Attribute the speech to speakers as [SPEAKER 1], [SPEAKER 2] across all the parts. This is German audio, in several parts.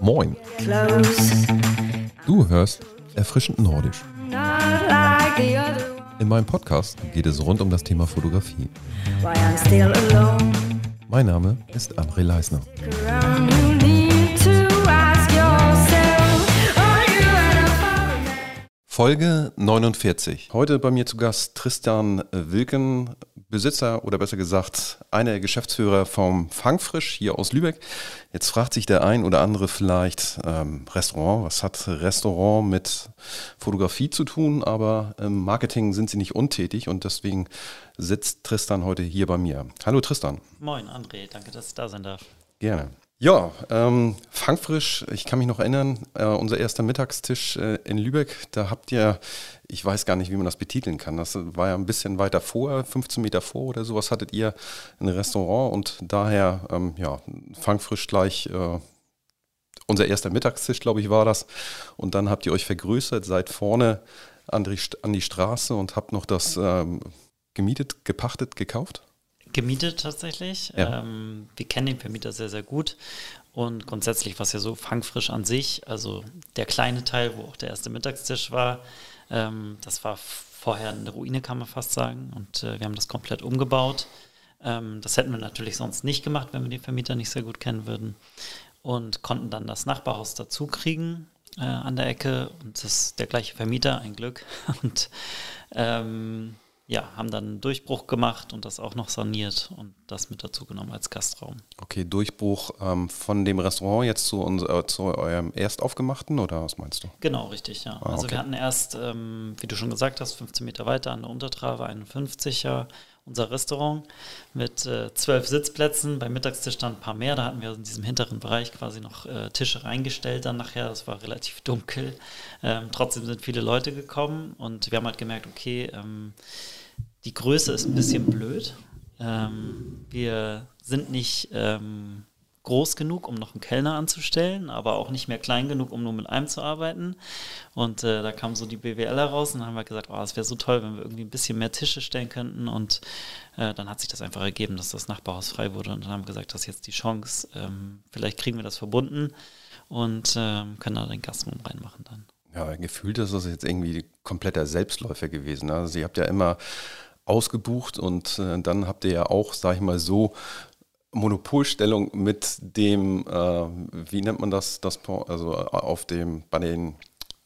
[SPEAKER 1] Moin, du hörst Erfrischend Nordisch. In meinem Podcast geht es rund um das Thema Fotografie. Mein Name ist André Leisner. Folge 49. Heute bei mir zu Gast Tristan Wilken, Besitzer oder besser gesagt einer der Geschäftsführer vom Fangfrisch hier aus Lübeck. Jetzt fragt sich der ein oder andere vielleicht, ähm, Restaurant, was hat Restaurant mit Fotografie zu tun? Aber im Marketing sind sie nicht untätig und deswegen sitzt Tristan heute hier bei mir. Hallo Tristan.
[SPEAKER 2] Moin, André, danke, dass ich da sein darf.
[SPEAKER 1] Gerne. Ja, ähm, Fangfrisch, ich kann mich noch erinnern, äh, unser erster Mittagstisch äh, in Lübeck, da habt ihr, ich weiß gar nicht, wie man das betiteln kann, das war ja ein bisschen weiter vor, 15 Meter vor oder sowas hattet ihr ein Restaurant und daher, ähm, ja, Fangfrisch gleich äh, unser erster Mittagstisch, glaube ich, war das. Und dann habt ihr euch vergrößert, seid vorne an die, an die Straße und habt noch das ähm, gemietet, gepachtet, gekauft?
[SPEAKER 2] Gemietet tatsächlich.
[SPEAKER 1] Ja.
[SPEAKER 2] Ähm, wir kennen den Vermieter sehr, sehr gut. Und grundsätzlich war es ja so fangfrisch an sich. Also der kleine Teil, wo auch der erste Mittagstisch war, ähm, das war vorher eine Ruine, kann man fast sagen. Und äh, wir haben das komplett umgebaut. Ähm, das hätten wir natürlich sonst nicht gemacht, wenn wir den Vermieter nicht sehr gut kennen würden. Und konnten dann das Nachbarhaus dazu kriegen äh, an der Ecke. Und das ist der gleiche Vermieter, ein Glück. Und ähm, ja, haben dann einen Durchbruch gemacht und das auch noch saniert und das mit dazu genommen als Gastraum.
[SPEAKER 1] Okay, Durchbruch ähm, von dem Restaurant jetzt zu, uns, äh, zu eurem erst aufgemachten oder was meinst du?
[SPEAKER 2] Genau, richtig, ja.
[SPEAKER 1] Ah,
[SPEAKER 2] also
[SPEAKER 1] okay.
[SPEAKER 2] wir hatten erst, ähm, wie du schon gesagt hast, 15 Meter weiter an der Untertrave 51er unser Restaurant mit äh, zwölf Sitzplätzen. Beim Mittagstisch dann ein paar mehr. Da hatten wir in diesem hinteren Bereich quasi noch äh, Tische reingestellt dann nachher. Das war relativ dunkel. Ähm, trotzdem sind viele Leute gekommen und wir haben halt gemerkt, okay, ähm, die Größe ist ein bisschen blöd. Ähm, wir sind nicht ähm, groß genug, um noch einen Kellner anzustellen, aber auch nicht mehr klein genug, um nur mit einem zu arbeiten. Und äh, da kam so die BWL raus und dann haben wir gesagt, oh, es wäre so toll, wenn wir irgendwie ein bisschen mehr Tische stellen könnten. Und äh, dann hat sich das einfach ergeben, dass das Nachbarhaus frei wurde. Und dann haben wir gesagt, das ist jetzt die Chance. Ähm, vielleicht kriegen wir das verbunden und ähm, können da den Gastronom reinmachen dann.
[SPEAKER 1] Ja, gefühlt ist das jetzt irgendwie kompletter Selbstläufer gewesen. ne? Also ihr habt ja immer ausgebucht und äh, dann habt ihr ja auch, sag ich mal so, Monopolstellung mit dem, äh, wie nennt man das, das also äh, auf dem, bei den,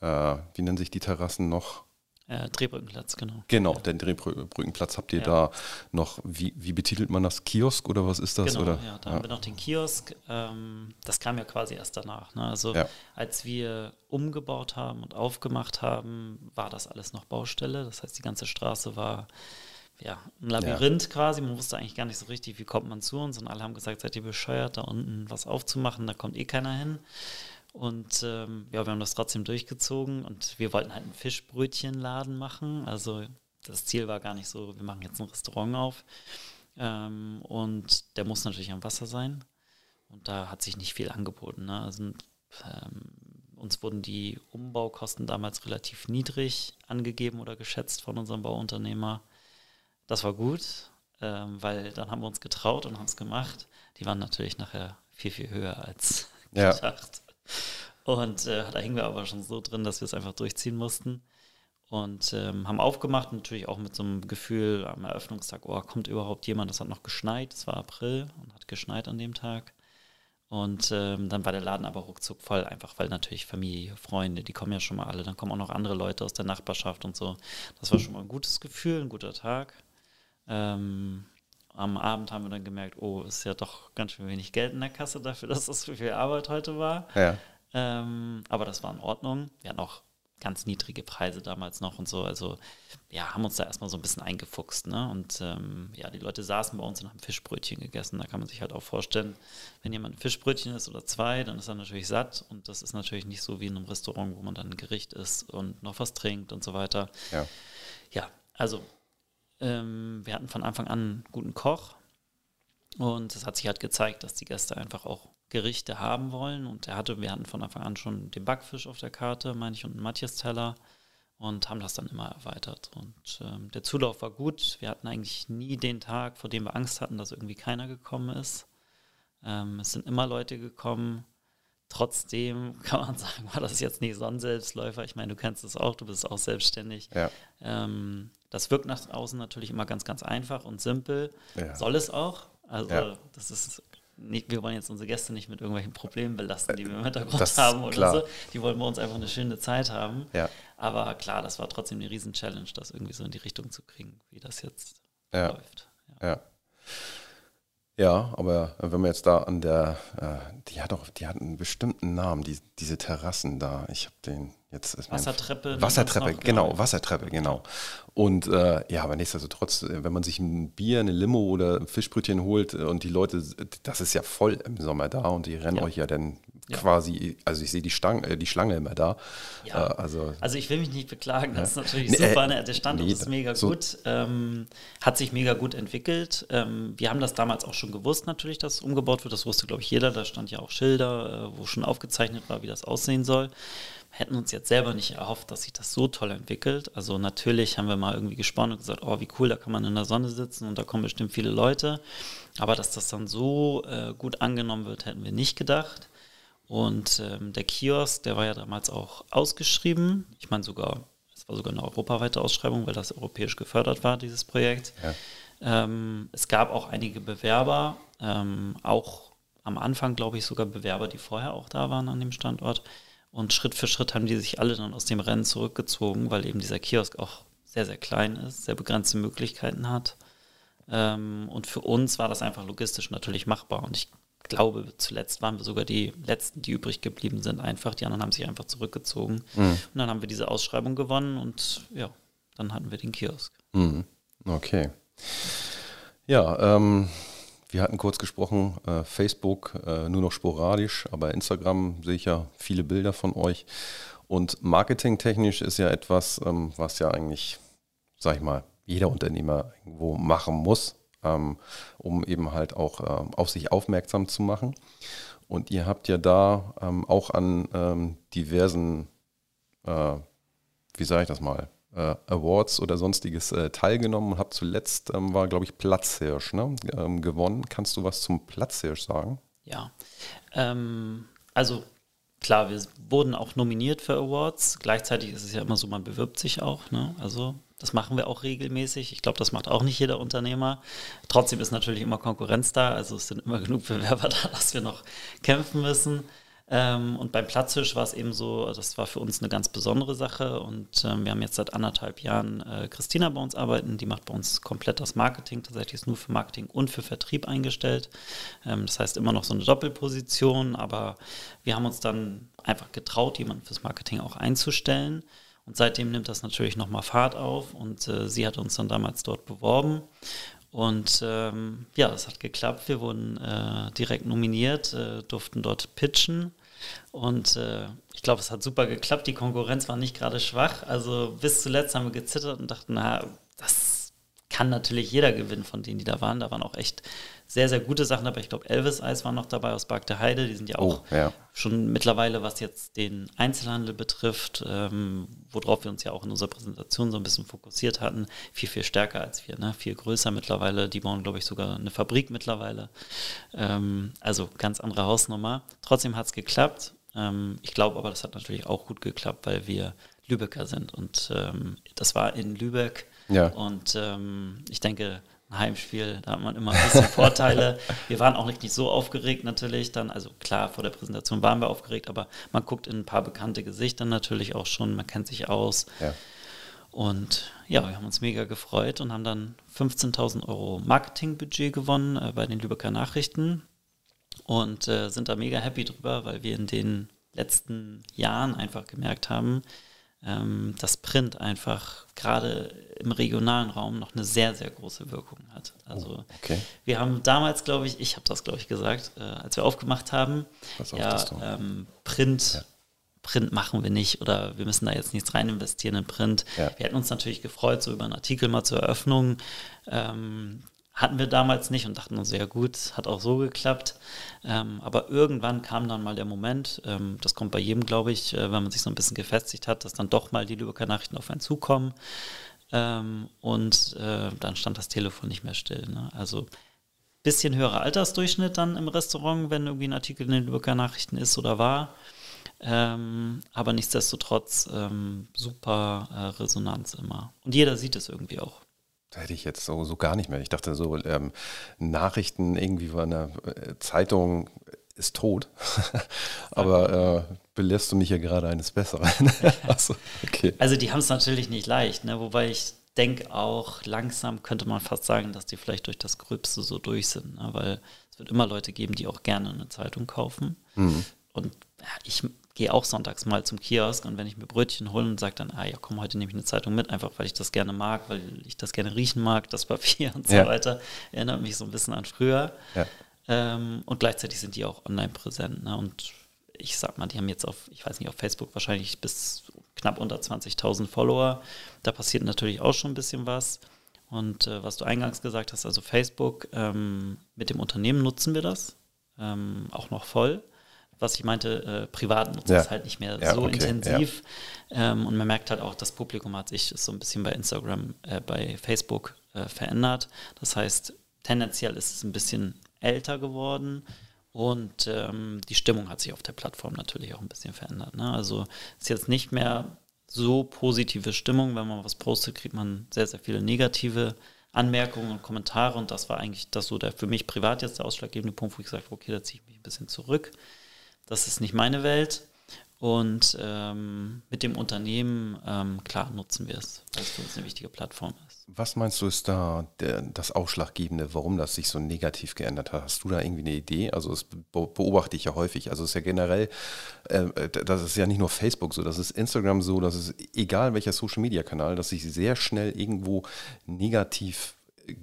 [SPEAKER 1] äh, wie nennen sich die Terrassen noch?
[SPEAKER 2] Äh, Drehbrückenplatz, genau.
[SPEAKER 1] Genau, den Drehbrückenplatz habt ihr
[SPEAKER 2] Ja.
[SPEAKER 1] da noch, wie, wie betitelt man das? Kiosk oder was ist das?
[SPEAKER 2] Genau,
[SPEAKER 1] oder?
[SPEAKER 2] ja, da haben wir noch den Kiosk. Ähm, das kam ja quasi erst danach. Ne? Also
[SPEAKER 1] Ja.
[SPEAKER 2] als wir umgebaut haben und aufgemacht haben, war das alles noch Baustelle. Das heißt, die ganze Straße war ja ein Labyrinth quasi. Man wusste eigentlich gar nicht so richtig, wie kommt man zu uns. Und alle haben gesagt, seid ihr bescheuert, da unten was aufzumachen, da kommt eh keiner hin. Und ähm, ja, wir haben das trotzdem durchgezogen und wir wollten halt einen Fischbrötchenladen machen. Also das Ziel war gar nicht so, wir machen jetzt ein Restaurant auf. Ähm, und der muss natürlich am Wasser sein. Und da hat sich nicht viel angeboten. Ne? Also, ähm, uns wurden die Umbaukosten damals relativ niedrig angegeben oder geschätzt von unserem Bauunternehmer. Das war gut, ähm, weil dann haben wir uns getraut und haben es gemacht. Die waren natürlich nachher viel, viel höher als
[SPEAKER 1] Ja.
[SPEAKER 2] gedacht. Und äh, da hingen wir aber schon so drin, dass wir es einfach durchziehen mussten. Und ähm, haben aufgemacht, natürlich auch mit so einem Gefühl am Eröffnungstag, oh, kommt überhaupt jemand? Es hat noch geschneit, es war April und hat geschneit an dem Tag. Und ähm, dann war der Laden aber ruckzuck voll, einfach weil natürlich Familie, Freunde, die kommen ja schon mal alle. Dann kommen auch noch andere Leute aus der Nachbarschaft und so. Das war schon mal ein gutes Gefühl, ein guter Tag. Ähm, am Abend haben wir dann gemerkt, oh, ist ja doch ganz schön wenig Geld in der Kasse dafür, dass das so viel Arbeit heute war.
[SPEAKER 1] Ja.
[SPEAKER 2] Ähm, aber das war in Ordnung. Wir hatten auch ganz niedrige Preise damals noch und so. Also ja, haben uns da erstmal so ein bisschen eingefuchst. Ne? Und ähm, ja, die Leute saßen bei uns und haben Fischbrötchen gegessen. Da kann man sich halt auch vorstellen, wenn jemand ein Fischbrötchen isst oder zwei, dann ist er natürlich satt. Und das ist natürlich nicht so wie in einem Restaurant, wo man dann ein Gericht isst und noch was trinkt und so weiter.
[SPEAKER 1] Ja.
[SPEAKER 2] Ja, also ähm, wir hatten von Anfang an einen guten Koch. Und es hat sich halt gezeigt, dass die Gäste einfach auch Gerichte haben wollen. Und er hatte, wir hatten von Anfang an schon den Backfisch auf der Karte, meine ich, und einen Matthias-Teller und haben das dann immer erweitert. Und ähm, der Zulauf war gut. Wir hatten eigentlich nie den Tag, vor dem wir Angst hatten, dass irgendwie keiner gekommen ist. Ähm, es sind immer Leute gekommen. Trotzdem kann man sagen, war das jetzt nicht so ein Selbstläufer. Ich meine, du kennst es auch, du bist auch selbstständig.
[SPEAKER 1] Ja.
[SPEAKER 2] Ähm, das wirkt nach außen natürlich immer ganz, ganz einfach und simpel.
[SPEAKER 1] Ja.
[SPEAKER 2] Soll es auch. Also
[SPEAKER 1] Ja.
[SPEAKER 2] das ist nicht, wir wollen jetzt unsere Gäste nicht mit irgendwelchen Problemen belasten, die wir im Hintergrund
[SPEAKER 1] Das
[SPEAKER 2] haben oder so. Die wollen bei uns einfach eine schöne Zeit haben.
[SPEAKER 1] Ja.
[SPEAKER 2] Aber klar, das war trotzdem eine riesen Challenge, das irgendwie so in die Richtung zu kriegen, wie das jetzt läuft. Ja.
[SPEAKER 1] Ja. Aber wenn wir jetzt da an der, äh, die hat auch, die hat einen bestimmten Namen, die, diese Terrassen da. Ich habe den jetzt.
[SPEAKER 2] Wassertreppe
[SPEAKER 1] Wassertreppe, genau,
[SPEAKER 2] genau.
[SPEAKER 1] Wassertreppe, genau. Und äh, ja, aber nichtsdestotrotz, äh, wenn man sich ein Bier, eine Limo oder ein Fischbrötchen holt äh, und die Leute, das ist ja voll im Sommer da und die rennen
[SPEAKER 2] Ja.
[SPEAKER 1] euch ja dann
[SPEAKER 2] Ja.
[SPEAKER 1] quasi, also ich sehe die, Stang, äh, die Schlange immer da.
[SPEAKER 2] Ja.
[SPEAKER 1] Äh, also
[SPEAKER 2] Also ich will mich nicht beklagen, das ist natürlich
[SPEAKER 1] Nee,
[SPEAKER 2] super,
[SPEAKER 1] äh,
[SPEAKER 2] ne? der Standort
[SPEAKER 1] nee,
[SPEAKER 2] ist mega
[SPEAKER 1] so-
[SPEAKER 2] gut, ähm, hat sich mega gut entwickelt. Ähm, wir haben das damals auch schon gewusst natürlich, dass umgebaut wird, das wusste glaube ich jeder, da stand ja auch Schilder, äh, wo schon aufgezeichnet war, wie das aussehen soll. Hätten uns jetzt selber nicht erhofft, dass sich das so toll entwickelt. Also natürlich haben wir mal irgendwie gesponnen und gesagt, oh wie cool, da kann man in der Sonne sitzen und da kommen bestimmt viele Leute. Aber dass das dann so äh, gut angenommen wird, hätten wir nicht gedacht. Und ähm, der Kiosk, der war ja damals auch ausgeschrieben. Ich meine sogar, es war sogar eine europaweite Ausschreibung, weil das europäisch gefördert war, dieses Projekt. Ähm, es gab auch einige Bewerber, ähm, auch am Anfang, glaube ich, sogar Bewerber, die vorher auch da waren an dem Standort. Und Schritt für Schritt haben die sich alle dann aus dem Rennen zurückgezogen, weil eben dieser Kiosk auch sehr, sehr klein ist, sehr begrenzte Möglichkeiten hat. Ähm, und für uns war das einfach logistisch natürlich machbar. Und ich glaube, zuletzt waren wir sogar die Letzten, die übrig geblieben sind, einfach. Die anderen haben sich einfach zurückgezogen. Und dann haben wir diese Ausschreibung gewonnen und ja, dann hatten wir den Kiosk.
[SPEAKER 1] Mhm. Okay. Ja, ähm, wir hatten kurz gesprochen, äh, Facebook äh, nur noch sporadisch, aber Instagram sehe ich ja viele Bilder von euch. Und marketingtechnisch ist ja etwas, ähm, was ja eigentlich, sag ich mal, jeder Unternehmer irgendwo machen muss, ähm, um eben halt auch ähm, auf sich aufmerksam zu machen. Und ihr habt ja da ähm, auch an ähm, diversen äh, wie sage ich das mal, äh, Awards oder sonstiges äh, teilgenommen und habe zuletzt, ähm, war glaube ich Platzhirsch, ne? ähm, gewonnen. Kannst du was zum Platzhirsch sagen?
[SPEAKER 2] Ja. Ähm, also klar, wir wurden auch nominiert für Awards. Gleichzeitig ist es ja immer so, man bewirbt sich auch. Ne? Also das machen wir auch regelmäßig. Ich glaube, das macht auch nicht jeder Unternehmer. Trotzdem ist natürlich immer Konkurrenz da. Also es sind immer genug Bewerber da, dass wir noch kämpfen müssen. Ähm, und beim Platzhirsch war es eben so, das war für uns eine ganz besondere Sache. Und ähm, wir haben jetzt seit anderthalb Jahren äh, Christina bei uns arbeiten. Die macht bei uns komplett das Marketing. Tatsächlich ist nur für Marketing und für Vertrieb eingestellt. Ähm, das heißt immer noch so eine Doppelposition. Aber wir haben uns dann einfach getraut, jemanden fürs Marketing auch einzustellen. Und seitdem nimmt das natürlich nochmal Fahrt auf. Und äh, sie hat uns dann damals dort beworben. Und ähm, ja, es hat geklappt. Wir wurden äh, direkt nominiert, äh, durften dort pitchen. Und äh, ich glaube, es hat super geklappt. Die Konkurrenz war nicht gerade schwach. Also bis zuletzt haben wir gezittert und dachten, na, das kann natürlich jeder gewinnen von denen, die da waren. Da waren auch echt sehr, sehr gute Sachen dabei. Ich glaube, Elvis Eis war noch dabei aus Bark der Heide. Die sind ja auch
[SPEAKER 1] Oh, ja.
[SPEAKER 2] schon mittlerweile, was jetzt den Einzelhandel betrifft, ähm, worauf wir uns ja auch in unserer Präsentation so ein bisschen fokussiert hatten, viel, viel stärker als wir, ne? viel größer mittlerweile. Die bauen, glaube ich, sogar eine Fabrik mittlerweile. Ähm, also ganz andere Hausnummer. Trotzdem hat es geklappt. Ähm, ich glaube aber, das hat natürlich auch gut geklappt, weil wir Lübecker sind. Und ähm, das war in Lübeck.
[SPEAKER 1] Ja.
[SPEAKER 2] Und ähm, ich denke, ein Heimspiel, da hat man immer ein bisschen Vorteile. Wir waren auch nicht, nicht so aufgeregt natürlich dann. Also klar, vor der Präsentation waren wir aufgeregt, aber man guckt in ein paar bekannte Gesichter natürlich auch schon, man kennt sich aus.
[SPEAKER 1] Ja.
[SPEAKER 2] Und ja, wir haben uns mega gefreut und haben dann 15.000 Euro Marketingbudget gewonnen äh, bei den Lübecker Nachrichten und äh, sind da mega happy drüber, weil wir in den letzten Jahren einfach gemerkt haben, ähm, dass Print einfach gerade im regionalen Raum noch eine sehr, sehr große Wirkung hat. Also
[SPEAKER 1] okay.
[SPEAKER 2] wir haben damals, glaube ich, ich habe das, glaube ich, gesagt, äh, als wir aufgemacht haben,
[SPEAKER 1] Was
[SPEAKER 2] ja, ähm, Print, Print machen wir nicht oder wir müssen da jetzt nichts rein investieren in Print.
[SPEAKER 1] Ja.
[SPEAKER 2] Wir hätten uns natürlich gefreut, so über einen Artikel mal zur Eröffnung. Ähm, hatten wir damals nicht und dachten uns, ja gut, hat auch so geklappt. Ähm, aber irgendwann kam dann mal der Moment, ähm, das kommt bei jedem, glaube ich, äh, wenn man sich so ein bisschen gefestigt hat, dass dann doch mal die Lübecker Nachrichten auf einen zukommen. Ähm, und äh, dann stand das Telefon nicht mehr still. Ne? Also bisschen höherer Altersdurchschnitt dann im Restaurant, wenn irgendwie ein Artikel in den Lübecker Nachrichten ist oder war. Ähm, aber nichtsdestotrotz ähm, super äh, Resonanz immer. Und jeder sieht es irgendwie auch.
[SPEAKER 1] Da hätte ich jetzt so, so gar nicht mehr. Ich dachte so, ähm, Nachrichten irgendwie von einer äh, Zeitung ist tot. Aber äh, belehrst du mich ja gerade eines Besseren. Achso, okay.
[SPEAKER 2] Also die haben es natürlich nicht leicht, ne? wobei ich denke auch, langsam könnte man fast sagen, dass die vielleicht durch das Gröbste so durch sind, ne? weil es wird immer Leute geben, die auch gerne eine Zeitung kaufen. Und ja, ich gehe auch sonntags mal zum Kiosk und wenn ich mir Brötchen hole und sage dann, ah ja, komm, heute nehme ich eine Zeitung mit, einfach weil ich das gerne mag, weil ich das gerne riechen mag, das Papier und so
[SPEAKER 1] Ja.
[SPEAKER 2] weiter, erinnert mich so ein bisschen an früher.
[SPEAKER 1] Ja.
[SPEAKER 2] Ähm, und gleichzeitig sind die auch online präsent. Ne? Und ich sag mal, die haben jetzt auf, ich weiß nicht, auf Facebook wahrscheinlich bis knapp unter 20.000 Follower. Da passiert natürlich auch schon ein bisschen was. Und äh, was du eingangs gesagt hast, also Facebook, ähm, mit dem Unternehmen nutzen wir das ähm, auch noch voll. Was ich meinte, äh, privat nutzen
[SPEAKER 1] Ja.
[SPEAKER 2] es halt nicht mehr
[SPEAKER 1] Ja,
[SPEAKER 2] so
[SPEAKER 1] okay,
[SPEAKER 2] intensiv. Ähm, und man merkt halt auch, das Publikum hat sich so ein bisschen bei Instagram, äh, bei Facebook äh, verändert. Das heißt, tendenziell ist es ein bisschen älter geworden und ähm, die Stimmung hat sich auf der Plattform natürlich auch ein bisschen verändert. Ne? Also es ist jetzt nicht mehr so positive Stimmung. Wenn man was postet, kriegt man sehr, sehr viele negative Anmerkungen und Kommentare und das war eigentlich das so der für mich privat jetzt der ausschlaggebende Punkt, wo ich gesagt habe, okay, da ziehe ich mich ein bisschen zurück. Das ist nicht meine Welt. Und ähm, mit dem Unternehmen, ähm, klar, nutzen wir es, weil es für uns eine wichtige Plattform ist.
[SPEAKER 1] Was meinst du, ist da der, das Ausschlaggebende, warum das sich so negativ geändert hat? Hast du da irgendwie eine Idee? Also, das be beobachte ich ja häufig. Also, es ist ja generell, äh, das ist ja nicht nur Facebook so, das ist Instagram so, das ist egal welcher Social Media Kanal, dass sich sehr schnell irgendwo negativ. äh,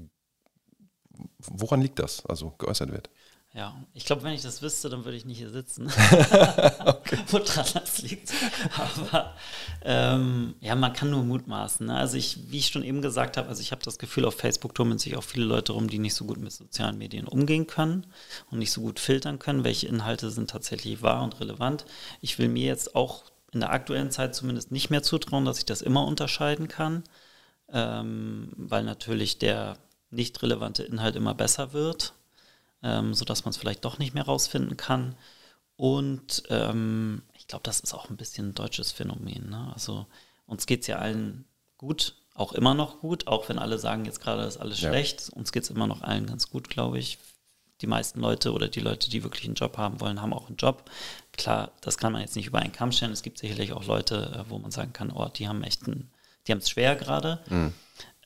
[SPEAKER 1] Woran liegt das? Also, geäußert wird.
[SPEAKER 2] Ja, ich glaube, wenn ich das wüsste, dann würde ich nicht hier sitzen. Woran das liegt. Aber ähm, ja, man kann nur mutmaßen. Ne? Also ich, wie ich schon eben gesagt habe, also ich habe das Gefühl, auf Facebook tummeln sich auch viele Leute rum, die nicht so gut mit sozialen Medien umgehen können und nicht so gut filtern können, welche Inhalte sind tatsächlich wahr und relevant. Ich will mir jetzt auch in der aktuellen Zeit zumindest nicht mehr zutrauen, dass ich das immer unterscheiden kann, ähm, weil natürlich der nicht relevante Inhalt immer besser wird ähm, sodass man es vielleicht doch nicht mehr rausfinden kann. Und ähm, ich glaube, das ist auch ein bisschen ein deutsches Phänomen. Ne? Also uns geht es ja allen gut, auch immer noch gut, auch wenn alle sagen, jetzt gerade ist alles
[SPEAKER 1] Ja.
[SPEAKER 2] schlecht. Uns geht es immer noch allen ganz gut, glaube ich. Die meisten Leute oder die Leute, die wirklich einen Job haben wollen, haben auch einen Job. Klar, das kann man jetzt nicht über einen Kamm stellen. Es gibt sicherlich auch Leute, äh, wo man sagen kann, oh, die haben echt einen, die haben es schwer gerade.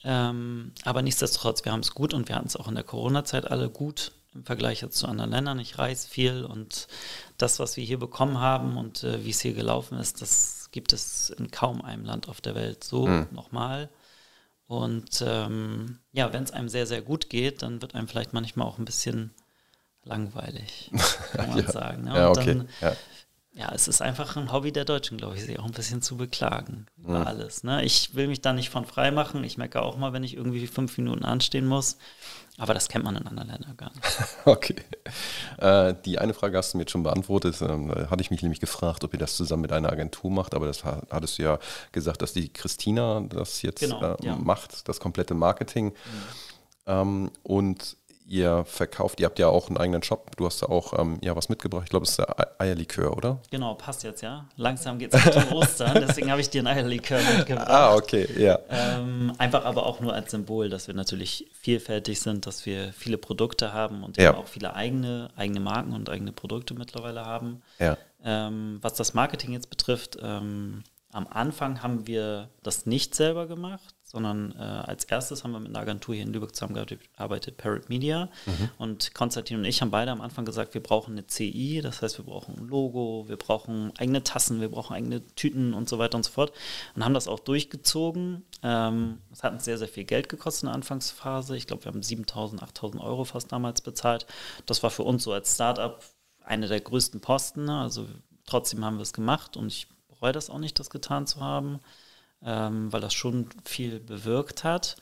[SPEAKER 2] Ähm, aber nichtsdestotrotz, wir haben es gut und wir hatten es auch in der Corona-Zeit alle gut im Vergleich jetzt zu anderen Ländern. Ich reise viel und das, was wir hier bekommen haben und äh, wie es hier gelaufen ist, das gibt es in kaum einem Land auf der Welt so nochmal. Und ähm, ja, wenn es einem sehr, sehr gut geht, dann wird einem vielleicht manchmal auch ein bisschen langweilig, kann man
[SPEAKER 1] Ja.
[SPEAKER 2] sagen. Ne?
[SPEAKER 1] Ja, okay.
[SPEAKER 2] dann,
[SPEAKER 1] Ja.
[SPEAKER 2] Ja, es ist einfach ein Hobby der Deutschen, glaube ich, sich auch ein bisschen zu beklagen über alles. Ne? Ich will mich da nicht von frei machen. Ich merke auch mal, wenn ich irgendwie fünf Minuten anstehen muss. Aber das kennt man in anderen Ländern gar nicht.
[SPEAKER 1] Okay. Äh, die eine Frage hast du mir jetzt schon beantwortet. Ähm, da hatte ich mich nämlich gefragt, ob ihr das zusammen mit einer Agentur macht, aber das ha- hattest du ja gesagt, dass die Christina das jetzt
[SPEAKER 2] Genau,
[SPEAKER 1] äh,
[SPEAKER 2] ja.
[SPEAKER 1] macht, das komplette Marketing. Ähm, und ihr verkauft, ihr habt ja auch einen eigenen Shop. Du hast da auch ähm, ja, was mitgebracht. Ich glaube, es ist der Ei- Eierlikör, oder?
[SPEAKER 2] Genau, passt jetzt, ja. Langsam geht es Richtung Ostern, deswegen habe ich dir ein Eierlikör mitgebracht.
[SPEAKER 1] Ah, okay, ja.
[SPEAKER 2] Ähm, einfach aber auch nur als Symbol, dass wir natürlich vielfältig sind, dass wir viele Produkte haben und
[SPEAKER 1] Ja.
[SPEAKER 2] auch viele eigene, eigene Marken und eigene Produkte mittlerweile haben.
[SPEAKER 1] Ja.
[SPEAKER 2] Ähm, was das Marketing jetzt betrifft, ähm, am Anfang haben wir das nicht selber gemacht, sondern äh, als erstes haben wir mit einer Agentur hier in Lübeck zusammengearbeitet, Parrot Media. Und Konstantin und ich haben beide am Anfang gesagt, wir brauchen eine CI, das heißt, wir brauchen ein Logo, wir brauchen eigene Tassen, wir brauchen eigene Tüten und so weiter und so fort. Und haben das auch durchgezogen. Ähm, es hat uns sehr, sehr viel Geld gekostet in der Anfangsphase. Ich glaube, wir haben 7.000, 8.000 Euro fast damals bezahlt. Das war für uns so als Startup eine der größten Posten. ne? Also trotzdem haben wir es gemacht und ich bereue das auch nicht, das getan zu haben, ähm, weil das schon viel bewirkt hat.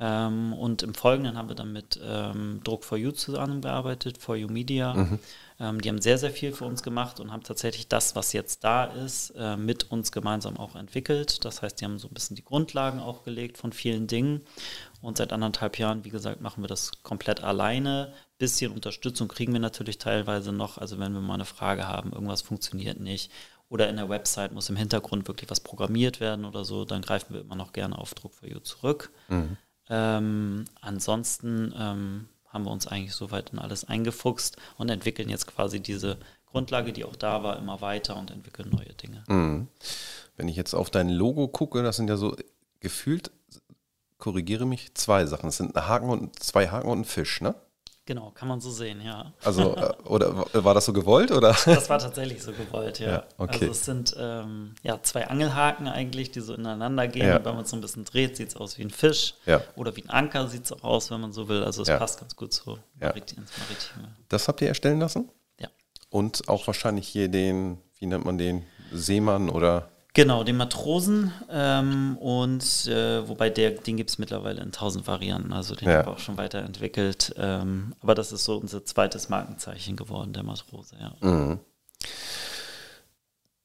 [SPEAKER 2] Ähm, und im Folgenden haben wir dann mit ähm, Druck for You zusammengearbeitet, For You Media. Ähm, die haben sehr, sehr viel für uns gemacht und haben tatsächlich das, was jetzt da ist, äh, mit uns gemeinsam auch entwickelt. Das heißt, die haben so ein bisschen die Grundlagen auch gelegt von vielen Dingen. Und seit anderthalb Jahren, wie gesagt, machen wir das komplett alleine bisschen Unterstützung kriegen wir natürlich teilweise noch. Also wenn wir mal eine Frage haben, irgendwas funktioniert nicht oder in der Website muss im Hintergrund wirklich was programmiert werden oder so, dann greifen wir immer noch gerne auf Druck for You zurück. Ähm, ansonsten ähm, haben wir uns eigentlich soweit in alles eingefuchst und entwickeln jetzt quasi diese Grundlage, die auch da war, immer weiter und entwickeln neue Dinge.
[SPEAKER 1] Mhm. Wenn ich jetzt auf dein Logo gucke, das sind ja so gefühlt, korrigiere mich, zwei Sachen. Es sind ein Haken und zwei Haken und ein Fisch, ne?
[SPEAKER 2] Genau, kann man so sehen, ja.
[SPEAKER 1] Also, äh, oder wa- war das so gewollt oder?
[SPEAKER 2] Das war tatsächlich so gewollt, ja.
[SPEAKER 1] Ja, okay.
[SPEAKER 2] Also es sind ähm, ja, zwei Angelhaken eigentlich, die so ineinander gehen.
[SPEAKER 1] Ja.
[SPEAKER 2] Wenn man es so ein bisschen dreht, sieht es aus wie ein Fisch.
[SPEAKER 1] Ja.
[SPEAKER 2] Oder wie ein Anker sieht es auch aus, wenn man so will. Also es passt ganz gut so ins Maritime.
[SPEAKER 1] Das habt ihr erstellen lassen?
[SPEAKER 2] Ja.
[SPEAKER 1] Und auch wahrscheinlich hier den, wie nennt man den, Seemann oder
[SPEAKER 2] Genau, den Matrosen ähm, und äh, wobei der, den gibt es mittlerweile in tausend Varianten, also den
[SPEAKER 1] Ja.
[SPEAKER 2] haben wir auch schon weiterentwickelt. Ähm, aber das ist so unser zweites Markenzeichen geworden, der Matrose, ja.
[SPEAKER 1] Mhm.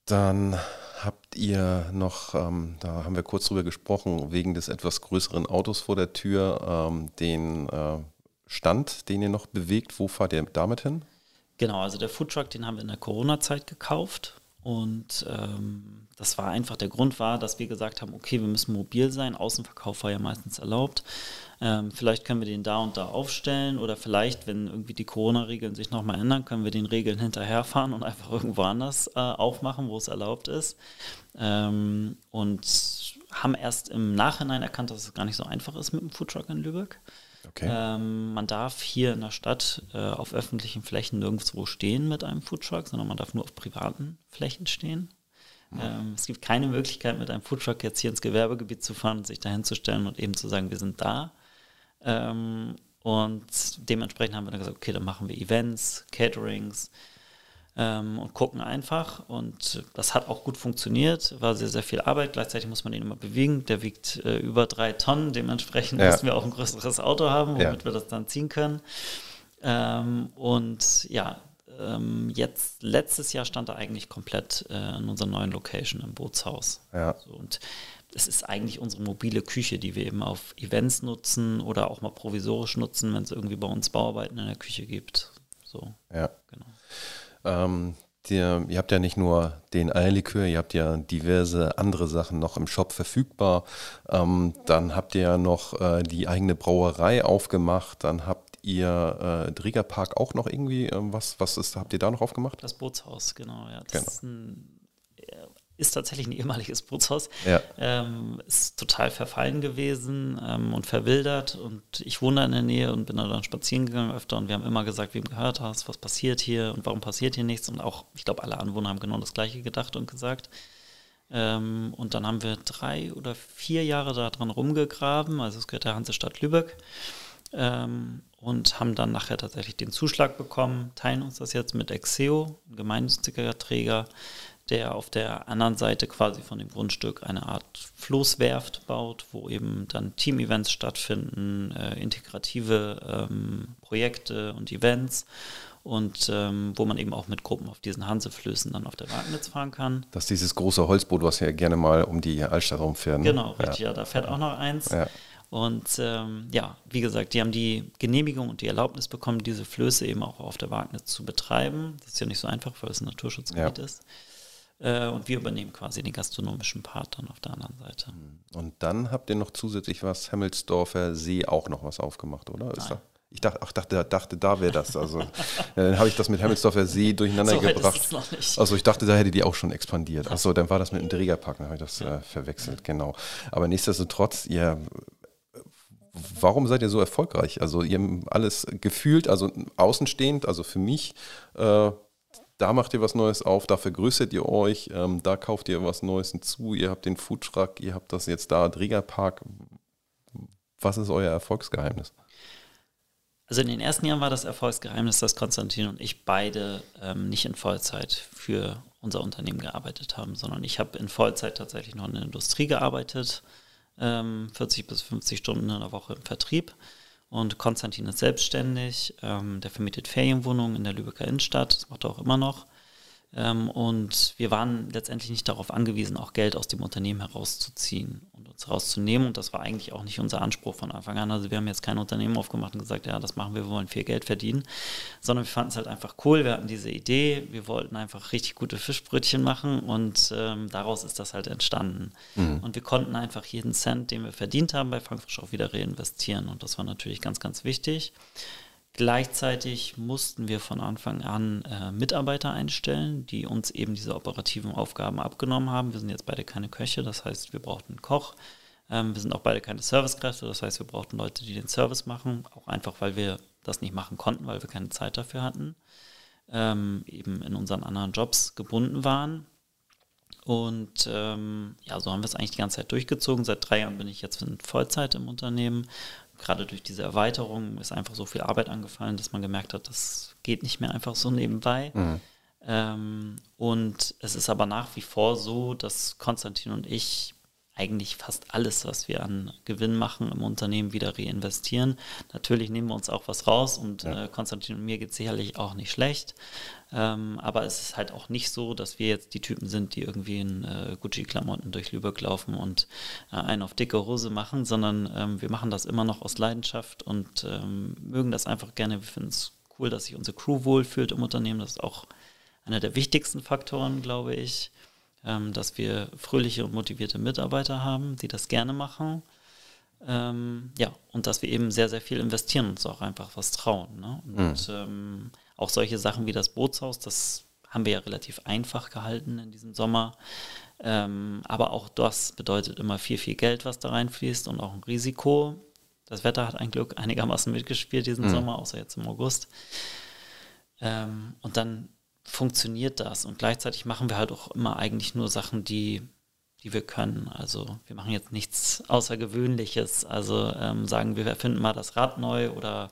[SPEAKER 1] Dann habt ihr noch, ähm, da haben wir kurz drüber gesprochen, wegen des etwas größeren Autos vor der Tür, ähm, den äh, Stand, den ihr noch bewegt. Wo fahrt ihr damit hin?
[SPEAKER 2] Genau, also der Foodtruck, den haben wir in der Corona-Zeit gekauft. Und ähm, das war einfach, der Grund war, dass wir gesagt haben, okay, wir müssen mobil sein. Außenverkauf war ja meistens erlaubt. Ähm, vielleicht können wir den da und da aufstellen oder vielleicht, wenn irgendwie die Corona-Regeln sich nochmal ändern, können wir den Regeln hinterherfahren und einfach irgendwo anders äh, aufmachen, wo es erlaubt ist. Ähm, und haben erst im Nachhinein erkannt, dass es gar nicht so einfach ist mit dem Foodtruck in Lübeck.
[SPEAKER 1] Okay.
[SPEAKER 2] Ähm, man darf hier in der Stadt äh, auf öffentlichen Flächen nirgendwo stehen mit einem Foodtruck, sondern man darf nur auf privaten Flächen stehen. Ähm, es gibt keine Möglichkeit, mit einem Foodtruck jetzt hier ins Gewerbegebiet zu fahren und sich dahin zu stellen und eben zu sagen, wir sind da. Ähm, und dementsprechend haben wir dann gesagt, okay, dann machen wir Events, Caterings, ähm, und gucken einfach. Und das hat auch gut funktioniert. War sehr, sehr viel Arbeit. Gleichzeitig muss man ihn immer bewegen. Der wiegt äh, über drei Tonnen. Dementsprechend
[SPEAKER 1] Ja.
[SPEAKER 2] müssen wir auch ein größeres Auto haben, womit
[SPEAKER 1] Ja.
[SPEAKER 2] wir das dann ziehen können. Ähm, und ja, ähm, jetzt, letztes Jahr stand er eigentlich komplett äh, in unserer neuen Location im Bootshaus.
[SPEAKER 1] Ja.
[SPEAKER 2] So, und es ist eigentlich unsere mobile Küche, die wir eben auf Events nutzen oder auch mal provisorisch nutzen, wenn es irgendwie bei uns Bauarbeiten in der Küche gibt. So,
[SPEAKER 1] Ja.
[SPEAKER 2] genau.
[SPEAKER 1] Ähm, der, ihr habt ja nicht nur den Eierlikör, ihr habt ja diverse andere Sachen noch im Shop verfügbar. Ähm, dann habt ihr ja noch äh, die eigene Brauerei aufgemacht. Dann habt ihr äh, Driegerpark auch noch irgendwie ähm, was? Was ist, habt ihr da noch aufgemacht?
[SPEAKER 2] Das Bootshaus, genau, ja. Das
[SPEAKER 1] Genau.
[SPEAKER 2] Ist, ein, äh, ist tatsächlich ein ehemaliges Bootshaus.
[SPEAKER 1] Ja.
[SPEAKER 2] Ähm, ist total verfallen gewesen ähm, und verwildert. Und ich wohne da in der Nähe und bin da dann spazieren gegangen öfter. Und wir haben immer gesagt, wem gehört hast, was passiert hier und warum passiert hier nichts. Und auch, ich glaube, alle Anwohner haben genau das Gleiche gedacht und gesagt. Ähm, und dann haben wir drei oder vier Jahre da dran rumgegraben. Also es gehört der Hansestadt Lübeck. Ähm, und haben dann nachher tatsächlich den Zuschlag bekommen, teilen uns das jetzt mit Exeo, ein gemeinnütziger Träger, der auf der anderen Seite quasi von dem Grundstück eine Art Floßwerft baut, wo eben dann Team-Events stattfinden, äh, integrative ähm, Projekte und Events und ähm, wo man eben auch mit Gruppen auf diesen Hanseflößen dann auf der Wagnitz fahren kann.
[SPEAKER 1] Das ist dieses große Holzboot, was ja gerne mal um die Altstadt rumfährt. ne?
[SPEAKER 2] Genau, richtig, ja. da fährt auch noch eins.
[SPEAKER 1] Ja.
[SPEAKER 2] Und ähm, ja, wie gesagt, die haben die Genehmigung und die Erlaubnis bekommen, diese Flöße eben auch auf der Wagnitz zu betreiben. Das ist ja nicht so einfach, weil es ein Naturschutzgebiet
[SPEAKER 1] Ja.
[SPEAKER 2] ist. Äh, und wir übernehmen quasi den gastronomischen Part dann auf der anderen Seite.
[SPEAKER 1] Und dann habt ihr noch zusätzlich was, Hemmelsdorfer See auch noch was aufgemacht, oder? Ist da? Ich dachte, ach, dachte, dachte, da wäre das. Also ja, dann habe ich das mit Hemmelsdorfer See durcheinander
[SPEAKER 2] So
[SPEAKER 1] gebracht. Also ich dachte, da hätte die auch schon expandiert. Achso, dann war das mit dem Trägerpark, dann habe ich das äh, verwechselt, genau. Aber nichtsdestotrotz, ihr, warum seid ihr so erfolgreich? Also ihr habt alles gefühlt, also außenstehend, also für mich, äh, da macht ihr was Neues auf, da vergrößert ihr euch, ähm, da kauft ihr was Neues hinzu, ihr habt den Foodtruck, ihr habt das jetzt da, Trägerpark. Was ist euer Erfolgsgeheimnis?
[SPEAKER 2] Also in den ersten Jahren war das Erfolgsgeheimnis, dass Konstantin und ich beide ähm, nicht in Vollzeit für unser Unternehmen gearbeitet haben, sondern ich habe in Vollzeit tatsächlich noch in der Industrie gearbeitet, ähm, 40 bis 50 Stunden in der Woche im Vertrieb. Und Konstantin ist selbstständig, ähm, der vermietet Ferienwohnungen in der Lübecker Innenstadt, das macht er auch immer noch. Ähm, und wir waren letztendlich nicht darauf angewiesen, auch Geld aus dem Unternehmen herauszuziehen und uns herauszunehmen. Und das war eigentlich auch nicht unser Anspruch von Anfang an. Also wir haben jetzt kein Unternehmen aufgemacht und gesagt, ja, das machen wir, wir wollen viel Geld verdienen, sondern wir fanden es halt einfach cool. Wir hatten diese Idee, wir wollten einfach richtig gute Fischbrötchen machen und ähm, daraus ist das halt entstanden. Und wir konnten einfach jeden Cent, den wir verdient haben, bei Frankfurt auch wieder reinvestieren. Und das war natürlich ganz, ganz wichtig. Gleichzeitig mussten wir von Anfang an äh, Mitarbeiter einstellen, die uns eben diese operativen Aufgaben abgenommen haben. Wir sind jetzt beide keine Köche, das heißt, wir brauchten einen Koch. Ähm, wir sind auch beide keine Servicekräfte, das heißt, wir brauchten Leute, die den Service machen, auch einfach, weil wir das nicht machen konnten, weil wir keine Zeit dafür hatten, ähm, eben in unseren anderen Jobs gebunden waren. Und ähm, ja, so haben wir es eigentlich die ganze Zeit durchgezogen. Seit drei Jahren bin ich jetzt in Vollzeit im Unternehmen. Gerade durch diese Erweiterung ist einfach so viel Arbeit angefallen, dass man gemerkt hat, das geht nicht mehr einfach so nebenbei. Ähm, und es ist aber nach wie vor so, dass Konstantin und ich eigentlich fast alles, was wir an Gewinn machen im Unternehmen, wieder reinvestieren. Natürlich nehmen wir uns auch was raus und äh, Konstantin und mir geht es sicherlich auch nicht schlecht. Ähm, aber es ist halt auch nicht so, dass wir jetzt die Typen sind, die irgendwie in äh, Gucci-Klamotten durch Lübeck laufen und äh, einen auf dicke Hose machen, sondern ähm, wir machen das immer noch aus Leidenschaft und ähm, mögen das einfach gerne. Wir finden es cool, dass sich unsere Crew wohlfühlt im Unternehmen. Das ist auch einer der wichtigsten Faktoren, glaube ich, ähm, dass wir fröhliche und motivierte Mitarbeiter haben, die das gerne machen. Ähm, ja, und dass wir eben sehr, sehr viel investieren und uns auch einfach was trauen. Ne? Und ähm, auch solche Sachen wie das Bootshaus, das haben wir ja relativ einfach gehalten in diesem Sommer. Ähm, aber auch das bedeutet immer viel, viel Geld, was da reinfließt und auch ein Risiko. Das Wetter hat ein Glück einigermaßen mitgespielt diesen Sommer, außer jetzt im August. Ähm, und dann funktioniert das. Und gleichzeitig machen wir halt auch immer eigentlich nur Sachen, die, die wir können. Also wir machen jetzt nichts Außergewöhnliches. Also ähm, sagen wir, wir erfinden mal das Rad neu oder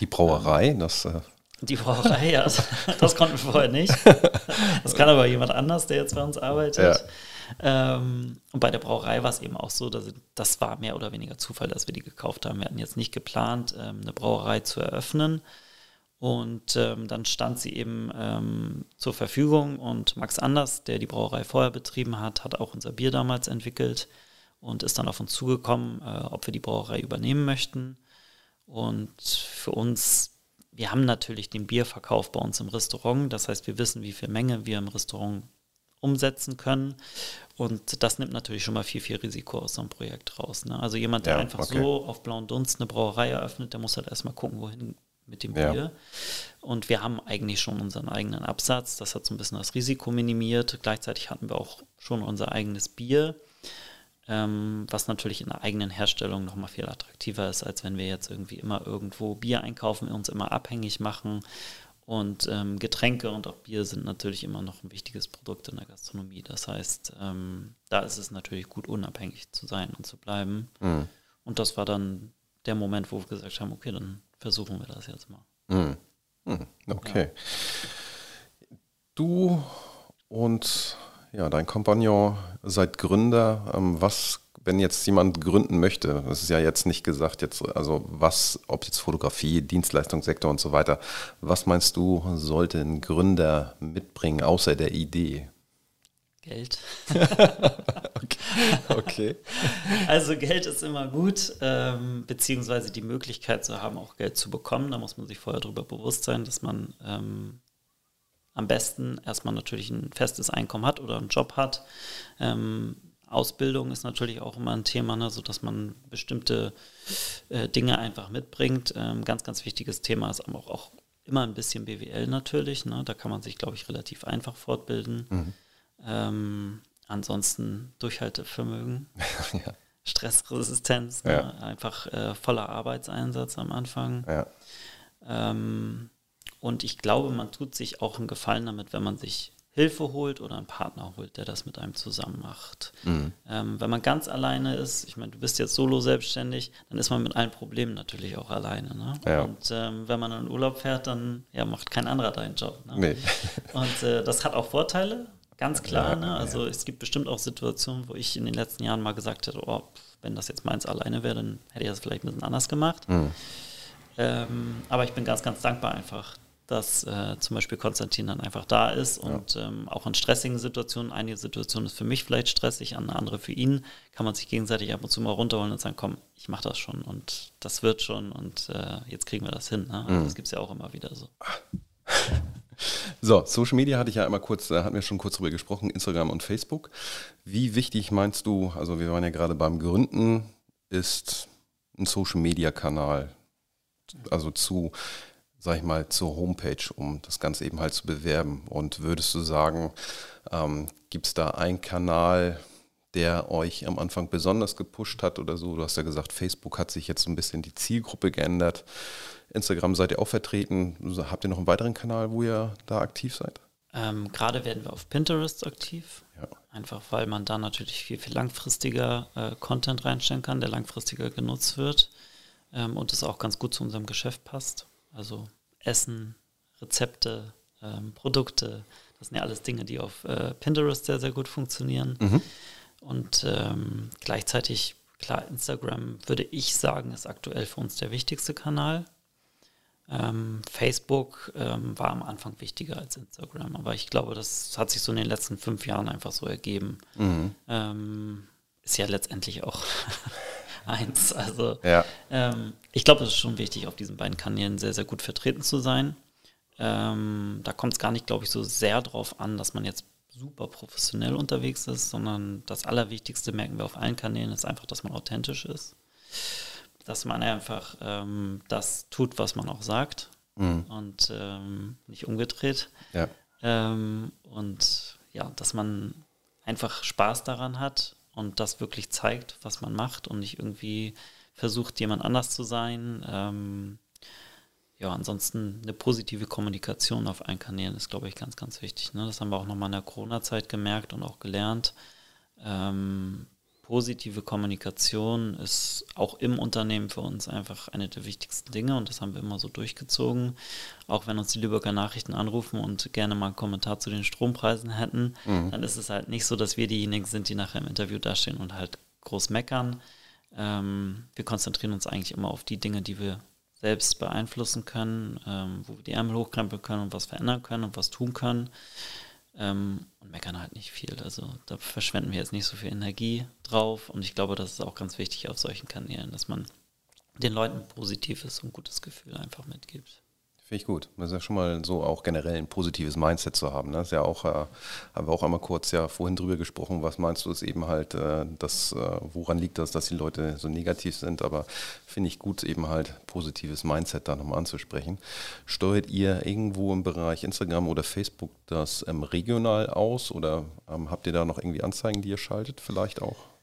[SPEAKER 1] Die Brauerei, das äh,
[SPEAKER 2] die Brauerei, ja, das, das konnten wir vorher nicht. Das kann aber jemand anders, der jetzt bei uns arbeitet. Ähm, und bei der Brauerei war es eben auch so, dass das war mehr oder weniger Zufall, dass wir die gekauft haben. Wir hatten jetzt nicht geplant, ähm, eine Brauerei zu eröffnen. Und ähm, dann stand sie eben ähm, zur Verfügung und Max Anders, der die Brauerei vorher betrieben hat, hat auch unser Bier damals entwickelt und ist dann auf uns zugekommen, äh, ob wir die Brauerei übernehmen möchten. Und für uns, wir haben natürlich den Bierverkauf bei uns im Restaurant, das heißt, wir wissen, wie viel Menge wir im Restaurant umsetzen können. Und das nimmt natürlich schon mal viel, viel Risiko aus so einem Projekt raus. Ne? Also jemand, der
[SPEAKER 1] Ja,
[SPEAKER 2] einfach
[SPEAKER 1] okay.
[SPEAKER 2] so auf blauen Dunst eine Brauerei eröffnet, der muss halt erstmal gucken, wohin mit dem
[SPEAKER 1] Ja.
[SPEAKER 2] Bier. Und wir haben eigentlich schon unseren eigenen Absatz. Das hat so ein bisschen das Risiko minimiert. Gleichzeitig hatten wir auch schon unser eigenes Bier, ähm, was natürlich in der eigenen Herstellung nochmal viel attraktiver ist, als wenn wir jetzt irgendwie immer irgendwo Bier einkaufen, uns immer abhängig machen. Und ähm, Getränke und auch Bier sind natürlich immer noch ein wichtiges Produkt in der Gastronomie. Das heißt, ähm, da ist es natürlich gut, unabhängig zu sein und zu bleiben. Und das war dann der Moment, wo wir gesagt haben, okay, dann versuchen wir das jetzt mal.
[SPEAKER 1] Okay. Du und ja, dein Kompagnon seid Gründer. Ähm, was, wenn jetzt jemand gründen möchte, das ist ja jetzt nicht gesagt, jetzt, also was, ob jetzt Fotografie, Dienstleistungssektor und so weiter, was meinst du, sollte ein Gründer mitbringen, außer der Idee?
[SPEAKER 2] Geld.
[SPEAKER 1] Okay.
[SPEAKER 2] Also Geld ist immer gut, ähm, beziehungsweise die Möglichkeit zu haben, auch Geld zu bekommen. Da muss man sich vorher darüber bewusst sein, dass man ähm, am besten erstmal natürlich ein festes Einkommen hat oder einen Job hat. Ähm, Ausbildung ist natürlich auch immer ein Thema, ne, sodass man bestimmte äh, Dinge einfach mitbringt. Ähm, ganz, ganz wichtiges Thema ist aber auch, auch immer ein bisschen BWL natürlich. Ne? Da kann man sich, glaube ich, relativ einfach fortbilden. Ähm, ansonsten Durchhaltevermögen,
[SPEAKER 1] ja.
[SPEAKER 2] Stressresistenz, ne?
[SPEAKER 1] Ja.
[SPEAKER 2] einfach äh, voller Arbeitseinsatz am Anfang.
[SPEAKER 1] Ja.
[SPEAKER 2] Ähm, und ich glaube, man tut sich auch einen Gefallen damit, wenn man sich Hilfe holt oder einen Partner holt, der das mit einem zusammen macht.
[SPEAKER 1] Mhm.
[SPEAKER 2] Ähm, wenn man ganz alleine ist, ich meine, du bist jetzt solo selbstständig, dann ist man mit allen Problemen natürlich auch alleine. Ne?
[SPEAKER 1] Ja.
[SPEAKER 2] Und ähm, wenn man in Urlaub fährt, dann ja, macht kein anderer deinen Job. Ne?
[SPEAKER 1] Nee.
[SPEAKER 2] Und äh, das hat auch Vorteile, ganz klar.
[SPEAKER 1] Ja,
[SPEAKER 2] ne? Also es gibt bestimmt auch Situationen, wo ich in den letzten Jahren mal gesagt hätte, oh, wenn das jetzt meins alleine wäre, dann hätte ich das vielleicht ein bisschen anders gemacht.
[SPEAKER 1] Mhm.
[SPEAKER 2] Ähm, aber ich bin ganz, ganz dankbar einfach, dass äh, zum Beispiel Konstantin dann einfach da ist und ähm, auch in stressigen Situationen, einige Situationen ist für mich vielleicht stressig, eine andere für ihn, kann man sich gegenseitig ab und zu mal runterholen und sagen, komm, ich mache das schon und das wird schon und äh, jetzt kriegen wir das hin. Ne? Also Das gibt es ja auch immer wieder so.
[SPEAKER 1] So, Social Media hatte ich ja einmal kurz, da hatten wir schon kurz drüber gesprochen, Instagram und Facebook. Wie wichtig meinst du, also wir waren ja gerade beim Gründen, ist ein Social Media Kanal, also zu, sag ich mal, zur Homepage, um das Ganze eben halt zu bewerben? Und würdest du sagen, ähm, gibt es da einen Kanal, der euch am Anfang besonders gepusht hat oder so? Du hast ja gesagt, Facebook hat sich jetzt so ein bisschen die Zielgruppe geändert. Instagram seid ihr auch vertreten. Habt ihr noch einen weiteren Kanal, wo ihr da aktiv seid?
[SPEAKER 2] Ähm, Gerade werden wir auf Pinterest aktiv.
[SPEAKER 1] Ja.
[SPEAKER 2] Einfach weil man da natürlich viel, viel langfristiger äh, Content reinstellen kann, der langfristiger genutzt wird ähm, und es auch ganz gut zu unserem Geschäft passt. Also Essen, Rezepte, ähm, Produkte, das sind ja alles Dinge, die auf äh, Pinterest sehr, sehr gut funktionieren. Und ähm, gleichzeitig, klar, Instagram würde ich sagen, ist aktuell für uns der wichtigste Kanal. Ähm, Facebook ähm, war am Anfang wichtiger als Instagram, aber ich glaube, das hat sich so in den letzten fünf Jahren einfach so ergeben. Ähm, ist ja letztendlich auch eins. Also
[SPEAKER 1] Ja.
[SPEAKER 2] ähm, ich glaube, es ist schon wichtig, auf diesen beiden Kanälen sehr, sehr gut vertreten zu sein. Ähm, da kommt es gar nicht, glaube ich, so sehr drauf an, dass man jetzt super professionell unterwegs ist, sondern das Allerwichtigste merken wir auf allen Kanälen ist einfach, dass man authentisch ist. Dass man einfach ähm, das tut, was man auch sagt und ähm, nicht umgedreht.
[SPEAKER 1] Ja.
[SPEAKER 2] Ähm, und ja, dass man einfach Spaß daran hat und das wirklich zeigt, was man macht und nicht irgendwie versucht, jemand anders zu sein. Ähm, ja, ansonsten eine positive Kommunikation auf allen Kanälen ist, glaube ich, ganz, ganz wichtig. Ne? Das haben wir auch nochmal in der Corona-Zeit gemerkt und auch gelernt. Ähm, positive Kommunikation ist auch im Unternehmen für uns einfach eine der wichtigsten Dinge und das haben wir immer so durchgezogen. Auch wenn uns die Lübecker Nachrichten anrufen und gerne mal einen Kommentar zu den Strompreisen hätten, dann ist es halt nicht so, dass wir diejenigen sind, die nachher im Interview dastehen und halt groß meckern. Ähm, wir konzentrieren uns eigentlich immer auf die Dinge, die wir selbst beeinflussen können, ähm, wo wir die Ärmel hochkrempeln können und was verändern können und was tun können. Ähm, und meckern halt nicht viel. Also da verschwenden wir jetzt nicht so viel Energie drauf. Und ich glaube, das ist auch ganz wichtig auf solchen Kanälen, dass man den Leuten positives und gutes Gefühl einfach mitgibt.
[SPEAKER 1] Finde ich gut. Das ist ja schon mal so auch generell ein positives Mindset zu haben. Ne? Das ist ja auch, äh, haben wir auch einmal kurz ja vorhin drüber gesprochen. Was meinst du, ist eben halt, äh, das, äh, woran liegt das, dass die Leute so negativ sind? Aber finde ich gut, eben halt positives Mindset da nochmal anzusprechen. Steuert ihr irgendwo im Bereich Instagram oder Facebook das ähm, regional aus oder ähm, habt ihr da noch irgendwie Anzeigen, die ihr schaltet vielleicht auch?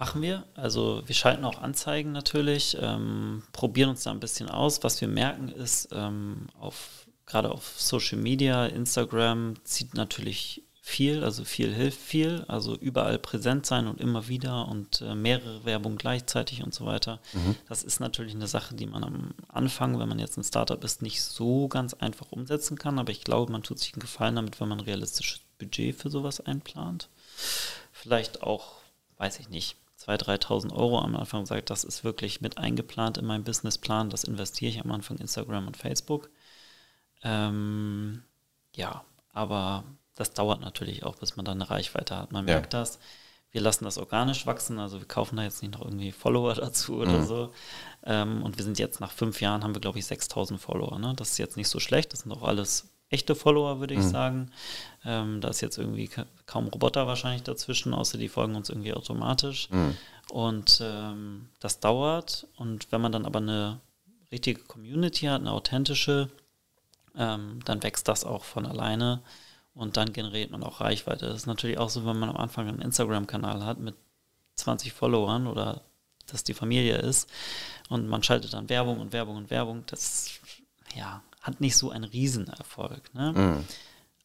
[SPEAKER 2] Machen wir. Also wir schalten auch Anzeigen natürlich, ähm, probieren uns da ein bisschen aus. Was wir merken ist, ähm, auf, gerade auf Social Media, Instagram zieht natürlich viel, also viel hilft viel. Also überall präsent sein und immer wieder und äh, mehrere Werbung gleichzeitig und so weiter. Das ist natürlich eine Sache, die man am Anfang, wenn man jetzt ein Startup ist, nicht so ganz einfach umsetzen kann. Aber ich glaube, man tut sich einen Gefallen damit, wenn man ein realistisches Budget für sowas einplant. Vielleicht auch, weiß ich nicht, 2.000, 3.000 Euro am Anfang sagt, das ist wirklich mit eingeplant in meinem Businessplan, das investiere ich am Anfang Instagram und Facebook. Ähm, ja, aber das dauert natürlich auch, bis man dann eine Reichweite hat. Man
[SPEAKER 1] Ja.
[SPEAKER 2] merkt das. Wir lassen das organisch wachsen, also wir kaufen da jetzt nicht noch irgendwie Follower dazu oder so. Ähm, und wir sind jetzt nach fünf Jahren, haben wir glaube ich 6000 Follower. Ne? Das ist jetzt nicht so schlecht, das sind auch alles echte Follower, würde ich sagen. Ähm, da ist jetzt irgendwie ka kaum Roboter wahrscheinlich dazwischen, außer die folgen uns irgendwie automatisch. Und ähm, das dauert. Und wenn man dann aber eine richtige Community hat, eine authentische, ähm, dann wächst das auch von alleine und dann generiert man auch Reichweite. Das ist natürlich auch so, wenn man am Anfang einen Instagram-Kanal hat mit 20 Followern oder das die Familie ist und man schaltet dann Werbung und Werbung und Werbung, das ja, hat nicht so einen Riesenerfolg. Ne?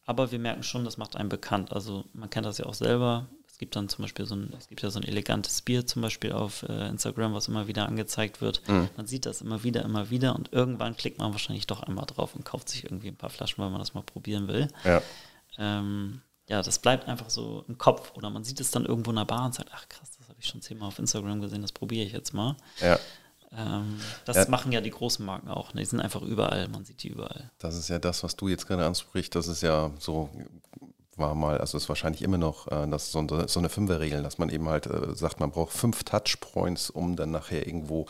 [SPEAKER 2] Aber wir merken schon, das macht einen bekannt. Also man kennt das ja auch selber. Es gibt dann zum Beispiel so ein, es gibt ja so ein elegantes Bier zum Beispiel auf äh, Instagram, was immer wieder angezeigt wird. Man sieht das immer wieder, immer wieder und irgendwann klickt man wahrscheinlich doch einmal drauf und kauft sich irgendwie ein paar Flaschen, weil man das mal probieren will.
[SPEAKER 1] Ja.
[SPEAKER 2] Ähm, ja, das bleibt einfach so im Kopf. Oder man sieht es dann irgendwo in der Bar und sagt, ach krass, das habe ich schon zehnmal auf Instagram gesehen, das probiere ich jetzt mal.
[SPEAKER 1] Ja.
[SPEAKER 2] Ähm, das
[SPEAKER 1] Ja.
[SPEAKER 2] machen ja die großen Marken auch. Ne? Die sind einfach überall, man sieht die überall.
[SPEAKER 1] Das ist ja das, was du jetzt gerade ansprichst. Das ist ja so, war mal, also ist wahrscheinlich immer noch, äh, das so, eine- so eine Fünferregel, dass man eben halt äh, sagt, man braucht fünf Touchpoints, um dann nachher irgendwo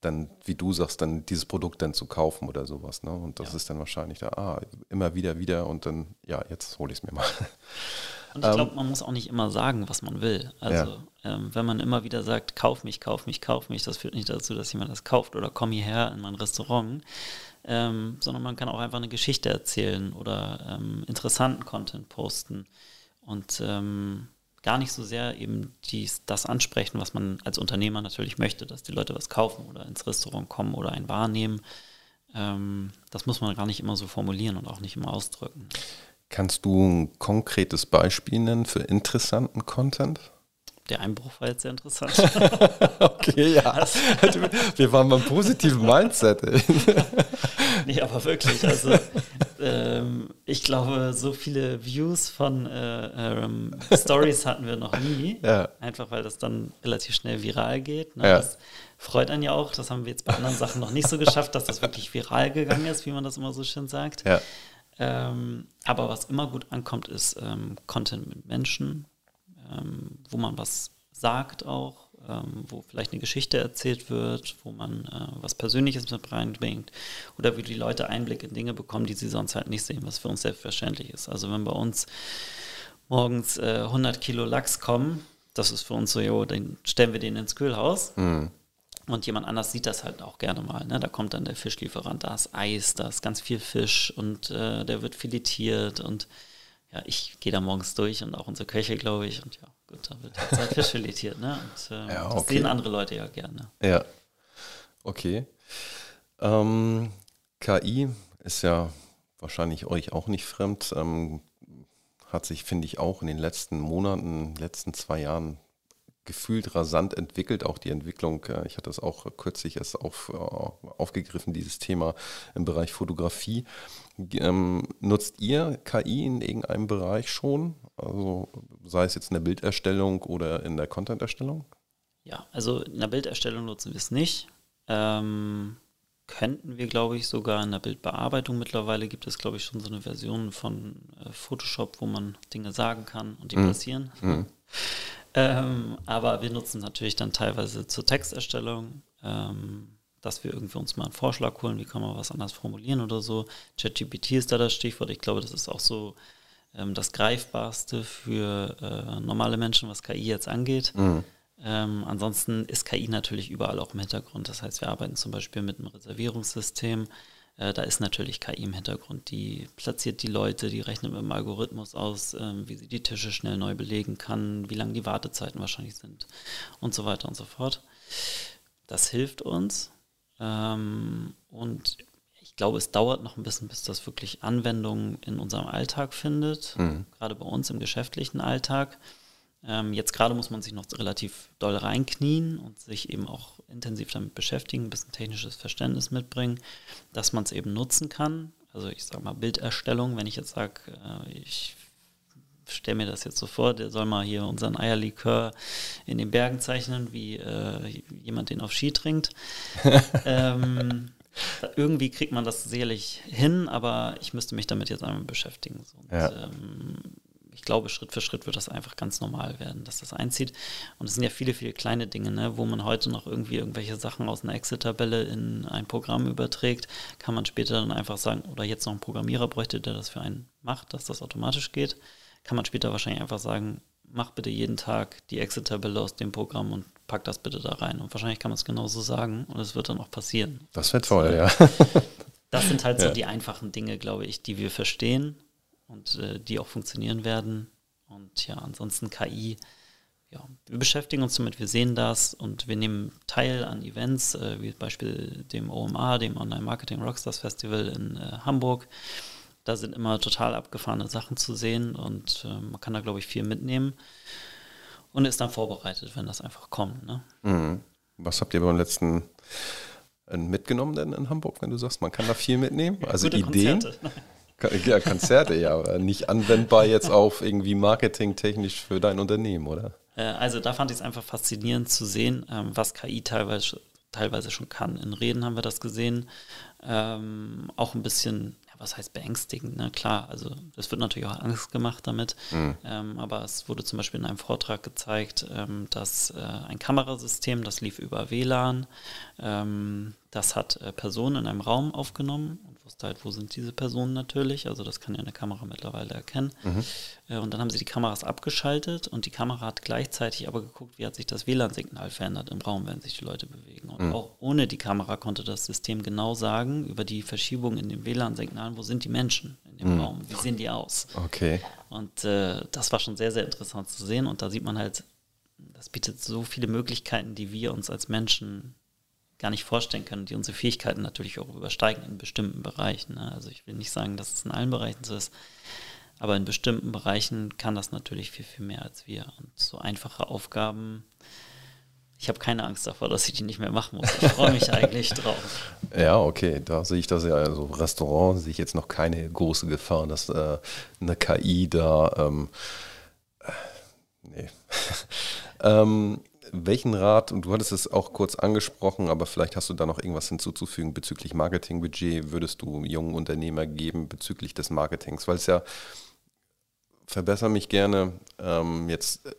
[SPEAKER 1] dann, wie du sagst, dann dieses Produkt dann zu kaufen oder sowas. Ne? Und das
[SPEAKER 2] Ja.
[SPEAKER 1] ist dann wahrscheinlich da, ah, immer wieder, wieder und dann, ja, jetzt hole ich es mir mal.
[SPEAKER 2] Und ich glaube, man muss auch nicht immer sagen, was man will. Also, ähm, wenn man immer wieder sagt, kauf mich, kauf mich, kauf mich, das führt nicht dazu, dass jemand das kauft oder komm hierher in mein Restaurant, ähm, sondern man kann auch einfach eine Geschichte erzählen oder ähm, interessanten Content posten und ähm, gar nicht so sehr eben dies, das ansprechen, was man als Unternehmer natürlich möchte, dass die Leute was kaufen oder ins Restaurant kommen oder ein wahrnehmen. Ähm, das muss man gar nicht immer so formulieren und auch nicht immer ausdrücken.
[SPEAKER 1] Kannst du ein konkretes Beispiel nennen für interessanten Content?
[SPEAKER 2] Der Einbruch war jetzt sehr interessant.
[SPEAKER 1] Okay, ja. Wir waren beim positiven Mindset.
[SPEAKER 2] Nee, aber wirklich, also ähm, ich glaube, so viele Views von äh, ähm, Stories hatten wir noch nie.
[SPEAKER 1] Ja.
[SPEAKER 2] Einfach weil das dann relativ schnell viral geht. Ne?
[SPEAKER 1] Ja.
[SPEAKER 2] Das freut einen ja auch. Das haben wir jetzt bei anderen Sachen noch nicht so geschafft, dass das wirklich viral gegangen ist, wie man das immer so schön sagt.
[SPEAKER 1] Ja.
[SPEAKER 2] Ähm, aber was immer gut ankommt, ist ähm, Content mit Menschen, ähm, wo man was sagt auch, ähm, wo vielleicht eine Geschichte erzählt wird, wo man äh, was Persönliches mit reinbringt oder wie die Leute Einblick in Dinge bekommen, die sie sonst halt nicht sehen, was für uns selbstverständlich ist. Also wenn bei uns morgens äh, 100 Kilo Lachs kommen, das ist für uns so, jo, dann stellen wir den ins Kühlhaus. Und jemand anders sieht das halt auch gerne mal. Ne? Da kommt dann der Fischlieferant, da ist Eis, da ist ganz viel Fisch und äh, der wird filetiert und ja, ich gehe da morgens durch und auch unsere Köche, glaube ich, und ja, gut, da wird halt Fisch filetiert, ne? Und äh,
[SPEAKER 1] Ja,
[SPEAKER 2] das
[SPEAKER 1] okay.
[SPEAKER 2] sehen andere Leute ja gerne.
[SPEAKER 1] Ja. Okay. Ähm, KI ist ja wahrscheinlich euch auch nicht fremd. Ähm, hat sich, finde ich, auch in den letzten Monaten, letzten zwei Jahren gefühlt rasant entwickelt. Auch die Entwicklung, äh, ich hatte das auch kürzlich erst auf, äh, aufgegriffen, dieses Thema im Bereich Fotografie. Ähm, nutzt ihr KI in irgendeinem Bereich schon? Also sei es jetzt in der Bilderstellung oder in der Content-Erstellung?
[SPEAKER 2] Ja, also in der Bilderstellung nutzen wir es nicht. Ähm, könnten wir, glaube ich, sogar in der Bildbearbeitung mittlerweile gibt es, glaube ich, schon so eine Version von äh, Photoshop, wo man Dinge sagen kann und die passieren. Ähm, aber wir nutzen natürlich dann teilweise zur Texterstellung, ähm, dass wir irgendwie uns mal einen Vorschlag holen, wie kann man was anders formulieren oder so. ChatGPT ist da das Stichwort. Ich glaube, das ist auch so ähm, das Greifbarste für äh, normale Menschen, was KI jetzt angeht. Ähm, ansonsten ist KI natürlich überall auch im Hintergrund. Das heißt, wir arbeiten zum Beispiel mit einem Reservierungssystem. Äh, da ist natürlich KI im Hintergrund. Die platziert die Leute, die rechnet mit dem Algorithmus aus, ähm, wie sie die Tische schnell neu belegen kann, wie lang die Wartezeiten wahrscheinlich sind und so weiter und so fort. Das hilft uns. Ähm, und ich glaube, es dauert noch ein bisschen, bis das wirklich Anwendung in unserem Alltag findet. Gerade bei uns im geschäftlichen Alltag. Ähm, jetzt gerade muss man sich noch relativ doll reinknien und sich eben auch intensiv damit beschäftigen, ein bisschen technisches Verständnis mitbringen, dass man es eben nutzen kann. Also ich sage mal Bilderstellung, wenn ich jetzt sage, äh, ich stelle mir das jetzt so vor, der soll mal hier unseren Eierlikör in den Bergen zeichnen, wie äh, jemand den auf Ski trinkt. ähm, irgendwie kriegt man das sicherlich hin, aber ich müsste mich damit jetzt einmal beschäftigen. So. Und,
[SPEAKER 1] Ja.
[SPEAKER 2] ähm, ich glaube, Schritt für Schritt wird das einfach ganz normal werden, dass das einzieht. Und es sind ja viele, viele kleine Dinge, ne, wo man heute noch irgendwie irgendwelche Sachen aus einer Excel-Tabelle in ein Programm überträgt, kann man später dann einfach sagen, oder jetzt noch einen Programmierer bräuchte, der das für einen macht, dass das automatisch geht, kann man später wahrscheinlich einfach sagen, mach bitte jeden Tag die Excel-Tabelle aus dem Programm und pack das bitte da rein. Und wahrscheinlich kann man es genauso sagen und es wird dann auch passieren.
[SPEAKER 1] Das wäre toll, ja.
[SPEAKER 2] Das sind halt so
[SPEAKER 1] Ja.
[SPEAKER 2] die einfachen Dinge, glaube ich, die wir verstehen und äh, die auch funktionieren werden. Und ja, ansonsten KI, ja, wir beschäftigen uns damit, wir sehen das und wir nehmen teil an Events, äh, wie zum Beispiel dem OMA, dem Online Marketing Rockstars Festival in äh, Hamburg. Da sind immer total abgefahrene Sachen zu sehen und äh, man kann da, glaube ich, viel mitnehmen und ist dann vorbereitet, wenn das einfach kommt. Ne?
[SPEAKER 1] Mhm. Was habt ihr beim letzten äh, mitgenommen denn in Hamburg, wenn du sagst, man kann da viel mitnehmen? Also
[SPEAKER 2] Gute
[SPEAKER 1] Ideen?
[SPEAKER 2] Konzerte.
[SPEAKER 1] Ja, Konzerte, ja, aber nicht anwendbar jetzt auf irgendwie marketingtechnisch für dein Unternehmen, oder?
[SPEAKER 2] Äh, Also da fand ich es einfach faszinierend zu sehen, ähm, was KI teilweise, teilweise schon kann. In Reden haben wir das gesehen. Ähm, auch ein bisschen, ja, was heißt beängstigend, ne? Klar, also es wird natürlich auch Angst gemacht damit. Ähm, aber es wurde zum Beispiel in einem Vortrag gezeigt, ähm, dass äh, ein Kamerasystem, das lief über WLAN, ähm, das hat äh, Personen in einem Raum aufgenommen wusste halt, wo sind diese Personen natürlich. Also das kann ja eine Kamera mittlerweile erkennen. Äh, und dann haben sie die Kameras abgeschaltet und die Kamera hat gleichzeitig aber geguckt, wie hat sich das WLAN-Signal verändert im Raum, wenn sich die Leute bewegen. Und auch ohne die Kamera konnte das System genau sagen, über die Verschiebung in den WLAN-Signalen, wo sind die Menschen in dem Raum, wie sehen die aus.
[SPEAKER 1] Okay.
[SPEAKER 2] Und äh, das war schon sehr, sehr interessant zu sehen. Und da sieht man halt, das bietet so viele Möglichkeiten, die wir uns als Menschen gar nicht vorstellen können, die unsere Fähigkeiten natürlich auch übersteigen in bestimmten Bereichen. Ne? Also ich will nicht sagen, dass es in allen Bereichen so ist, aber in bestimmten Bereichen kann das natürlich viel, viel mehr als wir. Und so einfache Aufgaben, ich habe keine Angst davor, dass ich die nicht mehr machen muss. Ich freue mich eigentlich drauf.
[SPEAKER 1] Ja, okay, da sehe ich das ja. Also Restaurant sehe ich jetzt noch keine große Gefahr, dass äh, eine KI da. Ähm, äh, nee. ähm, welchen Rat, und du hattest es auch kurz angesprochen, aber vielleicht hast du da noch irgendwas hinzuzufügen bezüglich Marketingbudget, würdest du jungen Unternehmer geben bezüglich des Marketings? Weil es ja, verbessere mich gerne, ähm, jetzt äh,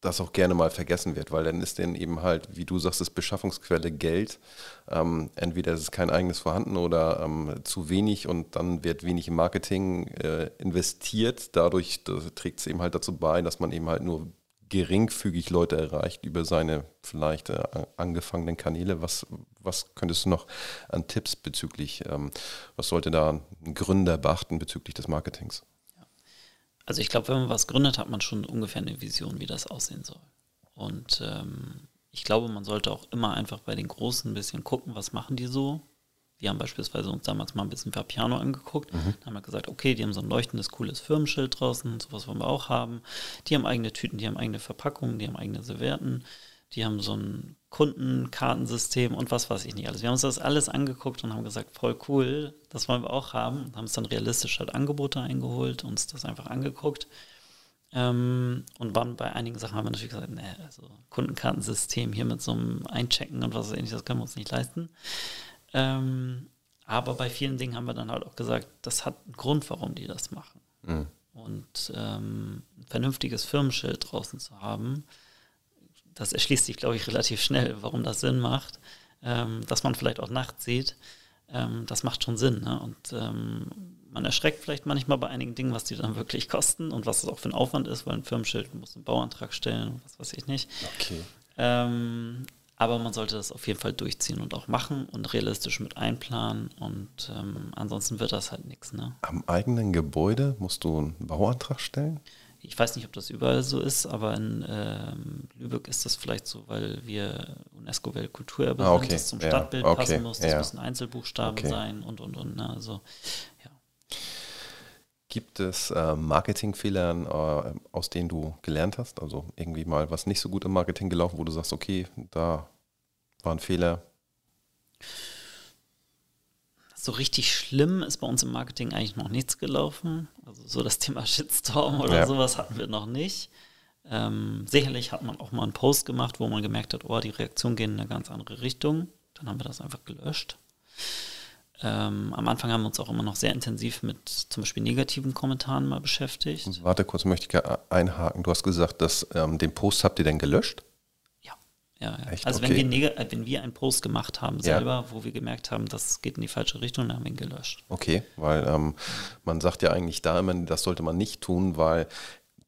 [SPEAKER 1] das auch gerne mal vergessen wird, weil dann ist denn eben halt, wie du sagst, das Beschaffungsquelle Geld. Ähm, entweder ist es kein eigenes vorhanden oder ähm, zu wenig und dann wird wenig im Marketing äh, investiert. Dadurch trägt es eben halt dazu bei, dass man eben halt nur geringfügig Leute erreicht über seine vielleicht äh, angefangenen Kanäle. Was, was könntest du noch an Tipps bezüglich, ähm, was sollte da ein Gründer beachten bezüglich des Marketings?
[SPEAKER 2] Also ich glaube, wenn man was gründet, hat man schon ungefähr eine Vision, wie das aussehen soll. Und ähm, ich glaube, man sollte auch immer einfach bei den Großen ein bisschen gucken, was machen die so. Wir haben beispielsweise uns damals mal ein bisschen Vapiano angeguckt.
[SPEAKER 1] Mhm.
[SPEAKER 2] Da haben wir gesagt, okay, die haben so ein leuchtendes, cooles Firmenschild draußen, sowas wollen wir auch haben. Die haben eigene Tüten, die haben eigene Verpackungen, die haben eigene Servietten, die haben so ein Kundenkartensystem und was weiß ich nicht alles. Wir haben uns das alles angeguckt und haben gesagt, voll cool, das wollen wir auch haben. Und haben uns dann realistisch halt Angebote eingeholt, uns das einfach angeguckt. Ähm, und waren bei einigen Sachen haben wir natürlich gesagt, nee, also Kundenkartensystem hier mit so einem Einchecken und was weiß ich nicht, das können wir uns nicht leisten. Ähm, aber bei vielen Dingen haben wir dann halt auch gesagt, das hat einen Grund, warum die das machen.
[SPEAKER 1] Mhm.
[SPEAKER 2] Und ähm, ein vernünftiges Firmenschild draußen zu haben, das erschließt sich, glaube ich, relativ schnell, warum das Sinn macht. Ähm, dass man vielleicht auch nachts sieht, ähm, das macht schon Sinn. Ne? Und ähm, man erschreckt vielleicht manchmal bei einigen Dingen, was die dann wirklich kosten und was es auch für ein Aufwand ist, weil ein Firmenschild muss einen Bauantrag stellen, was weiß ich nicht.
[SPEAKER 1] Okay.
[SPEAKER 2] Aber man sollte das auf jeden Fall durchziehen und auch machen und realistisch mit einplanen und ähm, ansonsten wird das halt nichts. Ne?
[SPEAKER 1] Am eigenen Gebäude musst du einen Bauantrag stellen?
[SPEAKER 2] Ich weiß nicht, ob das überall so ist, aber in ähm, Lübeck ist das vielleicht so, weil wir UNESCO-Weltkulturerbe
[SPEAKER 1] Ah,
[SPEAKER 2] sind,
[SPEAKER 1] okay.
[SPEAKER 2] das zum
[SPEAKER 1] Ja,
[SPEAKER 2] Stadtbild
[SPEAKER 1] okay.
[SPEAKER 2] passen muss, das
[SPEAKER 1] Ja.
[SPEAKER 2] müssen Einzelbuchstaben
[SPEAKER 1] Okay.
[SPEAKER 2] sein und und und. Ne? Also.
[SPEAKER 1] Gibt es äh, Marketingfehler, äh, aus denen du gelernt hast? Also irgendwie mal was nicht so gut im Marketing gelaufen, wo du sagst, okay, da war ein Fehler.
[SPEAKER 2] So richtig schlimm ist bei uns im Marketing eigentlich noch nichts gelaufen. Also so das Thema Shitstorm oder
[SPEAKER 1] Ja.
[SPEAKER 2] sowas hatten wir noch nicht. Ähm, sicherlich hat man auch mal einen Post gemacht, wo man gemerkt hat, oh, die Reaktionen gehen in eine ganz andere Richtung. Dann haben wir das einfach gelöscht. Ähm, am Anfang haben wir uns auch immer noch sehr intensiv mit zum Beispiel negativen Kommentaren mal beschäftigt.
[SPEAKER 1] Warte kurz, möchte ich ge- einhaken. Du hast gesagt, dass ähm, den Post habt ihr denn gelöscht?
[SPEAKER 2] Ja, ja, ja.
[SPEAKER 1] Echt?
[SPEAKER 2] Also
[SPEAKER 1] Okay.
[SPEAKER 2] wenn, wir äh, wenn wir einen Post gemacht haben
[SPEAKER 1] Ja.
[SPEAKER 2] selber, wo wir gemerkt haben, das geht in die falsche Richtung, dann haben wir ihn gelöscht.
[SPEAKER 1] Okay, weil ähm, man sagt ja eigentlich da immer, das sollte man nicht tun, weil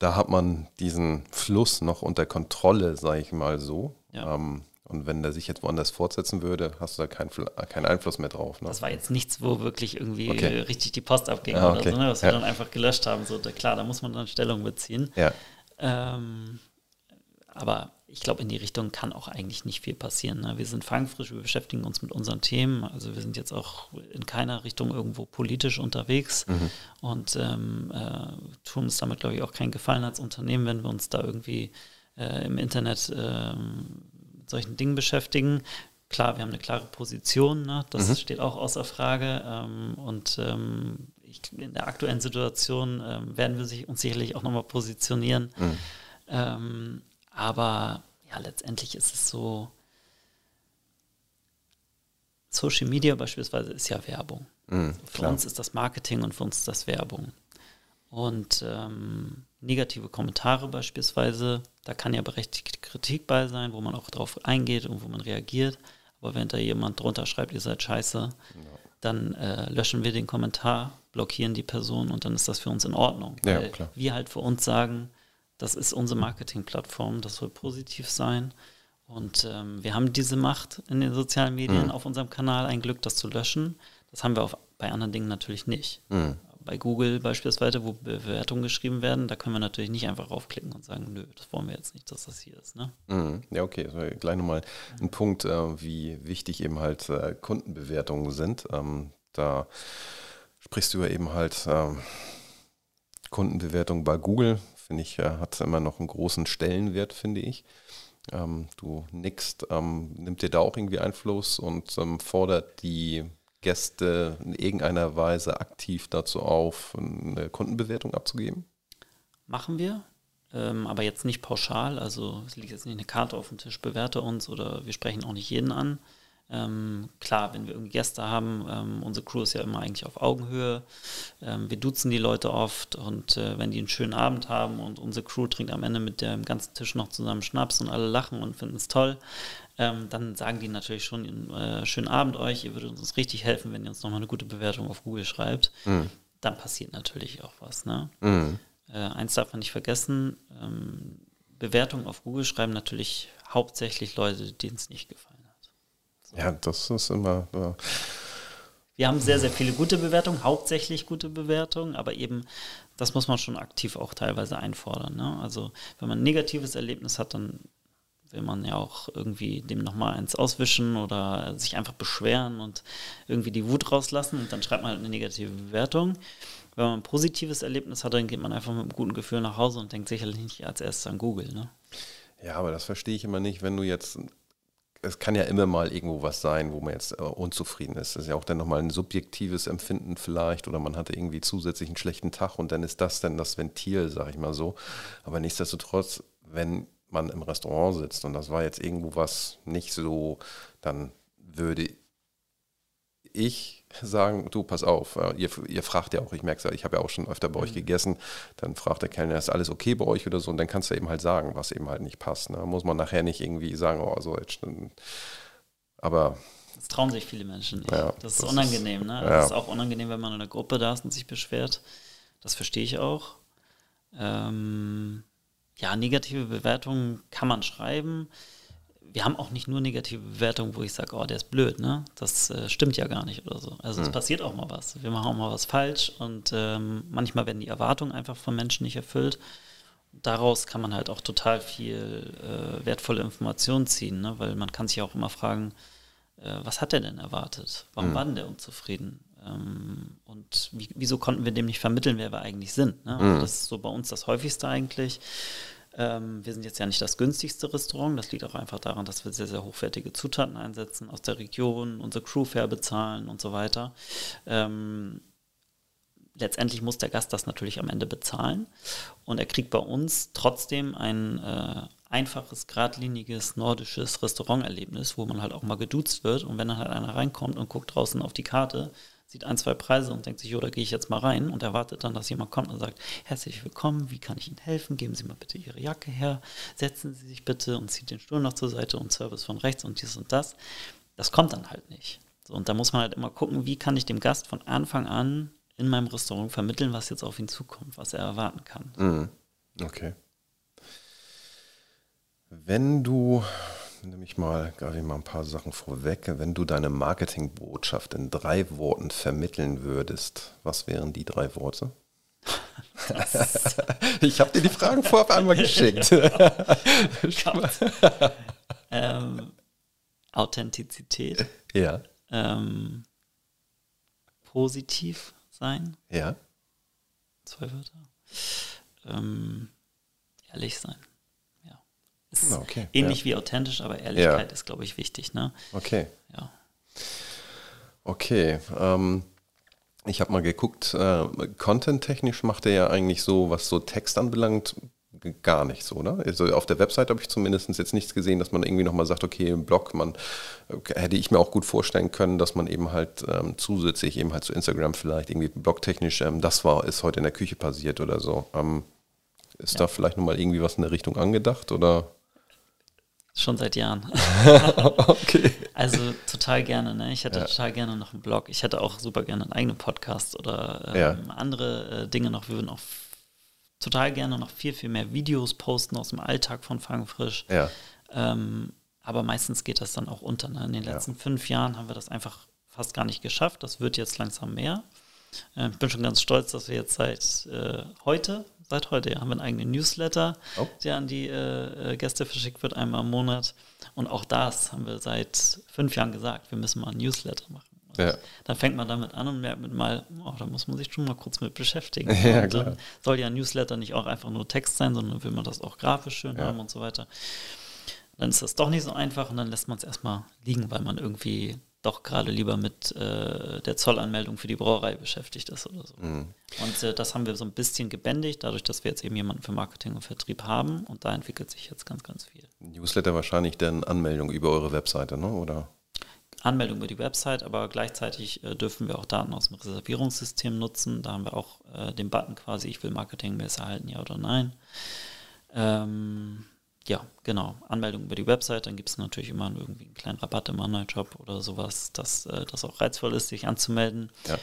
[SPEAKER 1] da hat man diesen Fluss noch unter Kontrolle, sage ich mal so.
[SPEAKER 2] Ja.
[SPEAKER 1] Ähm, und wenn der sich jetzt woanders fortsetzen würde, hast du da keinen, Fl- keinen Einfluss mehr drauf. Ne?
[SPEAKER 2] Das war jetzt nichts, wo wirklich irgendwie
[SPEAKER 1] Okay.
[SPEAKER 2] äh, richtig die Post abging
[SPEAKER 1] Ah,
[SPEAKER 2] oder
[SPEAKER 1] okay.
[SPEAKER 2] so, ne, was wir
[SPEAKER 1] Ja.
[SPEAKER 2] dann einfach gelöscht haben. So, da, klar, da muss man dann Stellung beziehen.
[SPEAKER 1] Ja,
[SPEAKER 2] Ähm, aber ich glaube, in die Richtung kann auch eigentlich nicht viel passieren. Ne? Wir sind fangfrisch, wir beschäftigen uns mit unseren Themen. Also wir sind jetzt auch in keiner Richtung irgendwo politisch unterwegs und ähm, äh, tun uns damit, glaube ich, auch keinen Gefallen als Unternehmen, wenn wir uns da irgendwie äh, im Internet ähm, solchen Dingen beschäftigen. Klar, wir haben eine klare Position, ne? das steht auch außer Frage. Ähm, und ähm, ich, in der aktuellen Situation ähm, werden wir sich, uns sicherlich auch nochmal positionieren. Ähm, aber ja, letztendlich ist es so, Social Media beispielsweise ist ja Werbung.
[SPEAKER 1] Mhm,
[SPEAKER 2] für
[SPEAKER 1] klar.
[SPEAKER 2] uns ist das Marketing und für uns ist das Werbung. Und ähm, negative Kommentare beispielsweise, da kann ja berechtigte Kritik bei sein, wo man auch drauf eingeht und wo man reagiert. Aber wenn da jemand drunter schreibt, ihr seid scheiße, dann äh, löschen wir den Kommentar, blockieren die Person und dann ist das für uns in Ordnung.
[SPEAKER 1] Ja,
[SPEAKER 2] Weil
[SPEAKER 1] klar.
[SPEAKER 2] wir halt für uns sagen, das ist unsere Marketingplattform, das soll positiv sein. Und ähm, wir haben diese Macht in den sozialen Medien auf unserem Kanal, ein Glück, das zu löschen. Das haben wir auf, bei anderen Dingen natürlich nicht. Bei Google beispielsweise, wo Bewertungen geschrieben werden, da können wir natürlich nicht einfach raufklicken und sagen, nö, das wollen wir jetzt nicht, dass das hier ist. Ne?
[SPEAKER 1] Mhm. Ja, okay. Das gleich nochmal ein Punkt, äh, wie wichtig eben halt äh, Kundenbewertungen sind. Ähm, da sprichst du ja eben halt ähm, Kundenbewertung bei Google, finde ich, äh, hat immer noch einen großen Stellenwert, finde ich. Ähm, du nickst, ähm, nimmt dir da auch irgendwie Einfluss und fordert die Gäste in irgendeiner Weise aktiv dazu auf, eine Kundenbewertung abzugeben?
[SPEAKER 2] Machen wir, ähm, aber jetzt nicht pauschal. Also es liegt jetzt nicht eine Karte auf dem Tisch, bewerte uns oder wir sprechen auch nicht jeden an. Ähm, klar, wenn wir irgendwie Gäste haben, ähm, unsere Crew ist ja immer eigentlich auf Augenhöhe. Ähm, wir duzen die Leute oft und äh, wenn die einen schönen Abend haben und unsere Crew trinkt am Ende mit dem ganzen Tisch noch zusammen Schnaps und alle lachen und finden es toll, ähm, dann sagen die natürlich schon, äh, schönen Abend euch, ihr würdet uns richtig helfen, wenn ihr uns nochmal eine gute Bewertung auf Google schreibt. Dann passiert natürlich auch was. Ne?
[SPEAKER 1] Mhm.
[SPEAKER 2] Äh, eins darf man nicht vergessen, ähm, Bewertungen auf Google schreiben natürlich hauptsächlich Leute, denen es nicht gefallen hat.
[SPEAKER 1] Ja, das ist immer. Äh,
[SPEAKER 2] Wir haben sehr, sehr viele gute Bewertungen, hauptsächlich gute Bewertungen, aber eben, das muss man schon aktiv auch teilweise einfordern. Ne? Also wenn man ein negatives Erlebnis hat, dann will man ja auch irgendwie dem nochmal eins auswischen oder sich einfach beschweren und irgendwie die Wut rauslassen und dann schreibt man halt eine negative Bewertung. Wenn man ein positives Erlebnis hat, dann geht man einfach mit einem guten Gefühl nach Hause und denkt sicherlich nicht als erstes an Google. Ne?
[SPEAKER 1] Ja, aber das verstehe ich immer nicht, wenn du jetzt, es kann ja immer mal irgendwo was sein, wo man jetzt äh, unzufrieden ist. Das ist ja auch dann nochmal ein subjektives Empfinden vielleicht oder man hatte irgendwie zusätzlich einen schlechten Tag und dann ist das dann das Ventil, sag ich mal so. Aber nichtsdestotrotz, wenn man im Restaurant sitzt und das war jetzt irgendwo was nicht so, dann würde ich sagen, du, pass auf, äh, ihr, ihr fragt ja auch, ich merke es ja, ich habe ja auch schon öfter bei euch gegessen, dann fragt der Kellner, ist alles okay bei euch oder so und dann kannst du eben halt sagen, was eben halt nicht passt. Ne? Muss man nachher nicht irgendwie sagen, oh, so jetzt, aber
[SPEAKER 2] Das trauen sich viele Menschen nicht.
[SPEAKER 1] Ja,
[SPEAKER 2] das ist
[SPEAKER 1] das
[SPEAKER 2] unangenehm.
[SPEAKER 1] ist-
[SPEAKER 2] ne?
[SPEAKER 1] ja.
[SPEAKER 2] Das ist auch unangenehm, wenn man in einer Gruppe da ist und sich beschwert. Das verstehe ich auch. Ähm, ja, negative Bewertungen kann man schreiben. Wir haben auch nicht nur negative Bewertungen, wo ich sage, oh, der ist blöd, ne? Das äh, stimmt ja gar nicht oder so. Also es passiert auch mal was. Wir machen auch mal was falsch und ähm, manchmal werden die Erwartungen einfach von Menschen nicht erfüllt. Daraus kann man halt auch total viel äh, wertvolle Informationen ziehen, ne? weil man kann sich auch immer fragen, äh, was hat er denn erwartet? Warum war denn der unzufrieden? Ähm, und wie, wieso konnten wir dem nicht vermitteln, wer wir eigentlich sind? Ne? Also das ist so bei uns das häufigste eigentlich. Ähm, wir sind jetzt ja nicht das günstigste Restaurant. Das liegt auch einfach daran, dass wir sehr, sehr hochwertige Zutaten einsetzen aus der Region, unsere Crew fair bezahlen und so weiter. Ähm, letztendlich muss der Gast das natürlich am Ende bezahlen. Und er kriegt bei uns trotzdem ein äh, einfaches, geradliniges, nordisches Restauranterlebnis, wo man halt auch mal geduzt wird. Und wenn dann halt einer reinkommt und guckt draußen auf die Karte, sieht ein, zwei Preise und denkt sich, jo, da gehe ich jetzt mal rein und erwartet dann, dass jemand kommt und sagt, herzlich willkommen, wie kann ich Ihnen helfen? Geben Sie mal bitte Ihre Jacke her, setzen Sie sich bitte und zieht den Stuhl noch zur Seite und Service von rechts und dies und das. Das kommt dann halt nicht. So, und da muss man halt immer gucken, wie kann ich dem Gast von Anfang an in meinem Restaurant vermitteln, was jetzt auf ihn zukommt, was er erwarten kann.
[SPEAKER 1] Mhm. Okay. Wenn du, nehme ich mal gerade mal ein paar Sachen vorweg, wenn du deine Marketingbotschaft in drei Worten vermitteln würdest, was wären die drei Worte? ich habe dir die Fragen vorab einmal geschickt.
[SPEAKER 2] ähm, Authentizität,
[SPEAKER 1] ja,
[SPEAKER 2] ähm, positiv sein,
[SPEAKER 1] ja.
[SPEAKER 2] zwei Wörter, ähm, ehrlich sein. Ja. Ist
[SPEAKER 1] okay,
[SPEAKER 2] ähnlich
[SPEAKER 1] ja.
[SPEAKER 2] wie authentisch, aber Ehrlichkeit ist, glaube ich, wichtig. Ne?
[SPEAKER 1] Okay.
[SPEAKER 2] Ja.
[SPEAKER 1] Okay, ähm, ich habe mal geguckt, äh, content-technisch macht er ja eigentlich so, was so Text anbelangt, gar nichts, oder? Also auf der Website habe ich zumindest jetzt nichts gesehen, dass man irgendwie nochmal sagt, okay, im Blog, man hätte ich mir auch gut vorstellen können, dass man eben halt ähm, zusätzlich eben halt zu Instagram vielleicht irgendwie blogtechnisch, ähm, das war, ist heute in der Küche passiert oder so. Ähm, ist da vielleicht nochmal irgendwie was in der Richtung angedacht oder?
[SPEAKER 2] Schon seit Jahren.
[SPEAKER 1] okay.
[SPEAKER 2] Also total gerne, ne? Ich hätte
[SPEAKER 1] Ja.
[SPEAKER 2] total gerne noch einen Blog. Ich hätte auch super gerne einen eigenen Podcast oder ähm,
[SPEAKER 1] Ja.
[SPEAKER 2] andere äh, Dinge noch. Wir würden auch total gerne noch viel, viel mehr Videos posten aus dem Alltag von Fangfrisch.
[SPEAKER 1] Ja.
[SPEAKER 2] Ähm, aber meistens geht das dann auch unter. Ne? In den
[SPEAKER 1] Ja.
[SPEAKER 2] letzten fünf Jahren haben wir das einfach fast gar nicht geschafft. Das wird jetzt langsam mehr. Äh, ich bin schon ganz stolz, dass wir jetzt seit äh, heute, seit heute, ja, haben wir einen eigenen Newsletter,
[SPEAKER 1] Oh.
[SPEAKER 2] der an die äh, äh, Gäste verschickt wird, einmal im Monat. Und auch das haben wir seit fünf Jahren gesagt, wir müssen mal einen Newsletter machen.
[SPEAKER 1] Ja.
[SPEAKER 2] Dann fängt man damit an und merkt mit mal, oh, da muss man sich schon mal kurz mit beschäftigen.
[SPEAKER 1] Ja,
[SPEAKER 2] und dann soll ja ein Newsletter nicht auch einfach nur Text sein, sondern will man das auch grafisch schön
[SPEAKER 1] Ja.
[SPEAKER 2] haben und so weiter. Dann ist das doch nicht so einfach und dann lässt man es erstmal liegen, weil man irgendwie doch gerade lieber mit äh, der Zollanmeldung für die Brauerei beschäftigt ist oder so.
[SPEAKER 1] Mhm.
[SPEAKER 2] Und äh, das haben wir so ein bisschen gebändigt, dadurch, dass wir jetzt eben jemanden für Marketing und Vertrieb haben und da entwickelt sich jetzt ganz, ganz viel.
[SPEAKER 1] Newsletter wahrscheinlich dann Anmeldung über eure Webseite, ne? oder?
[SPEAKER 2] Anmeldung über die Website, aber gleichzeitig äh, dürfen wir auch Daten aus dem Reservierungssystem nutzen. Da haben wir auch äh, den Button quasi, ich will Marketing-Mails erhalten, ja oder nein. Ähm, ja, genau. Anmeldung über die Website, dann gibt es natürlich immer irgendwie einen kleinen Rabatt im Online-Shop oder sowas, dass äh, das auch reizvoll ist, sich anzumelden.
[SPEAKER 1] Ja.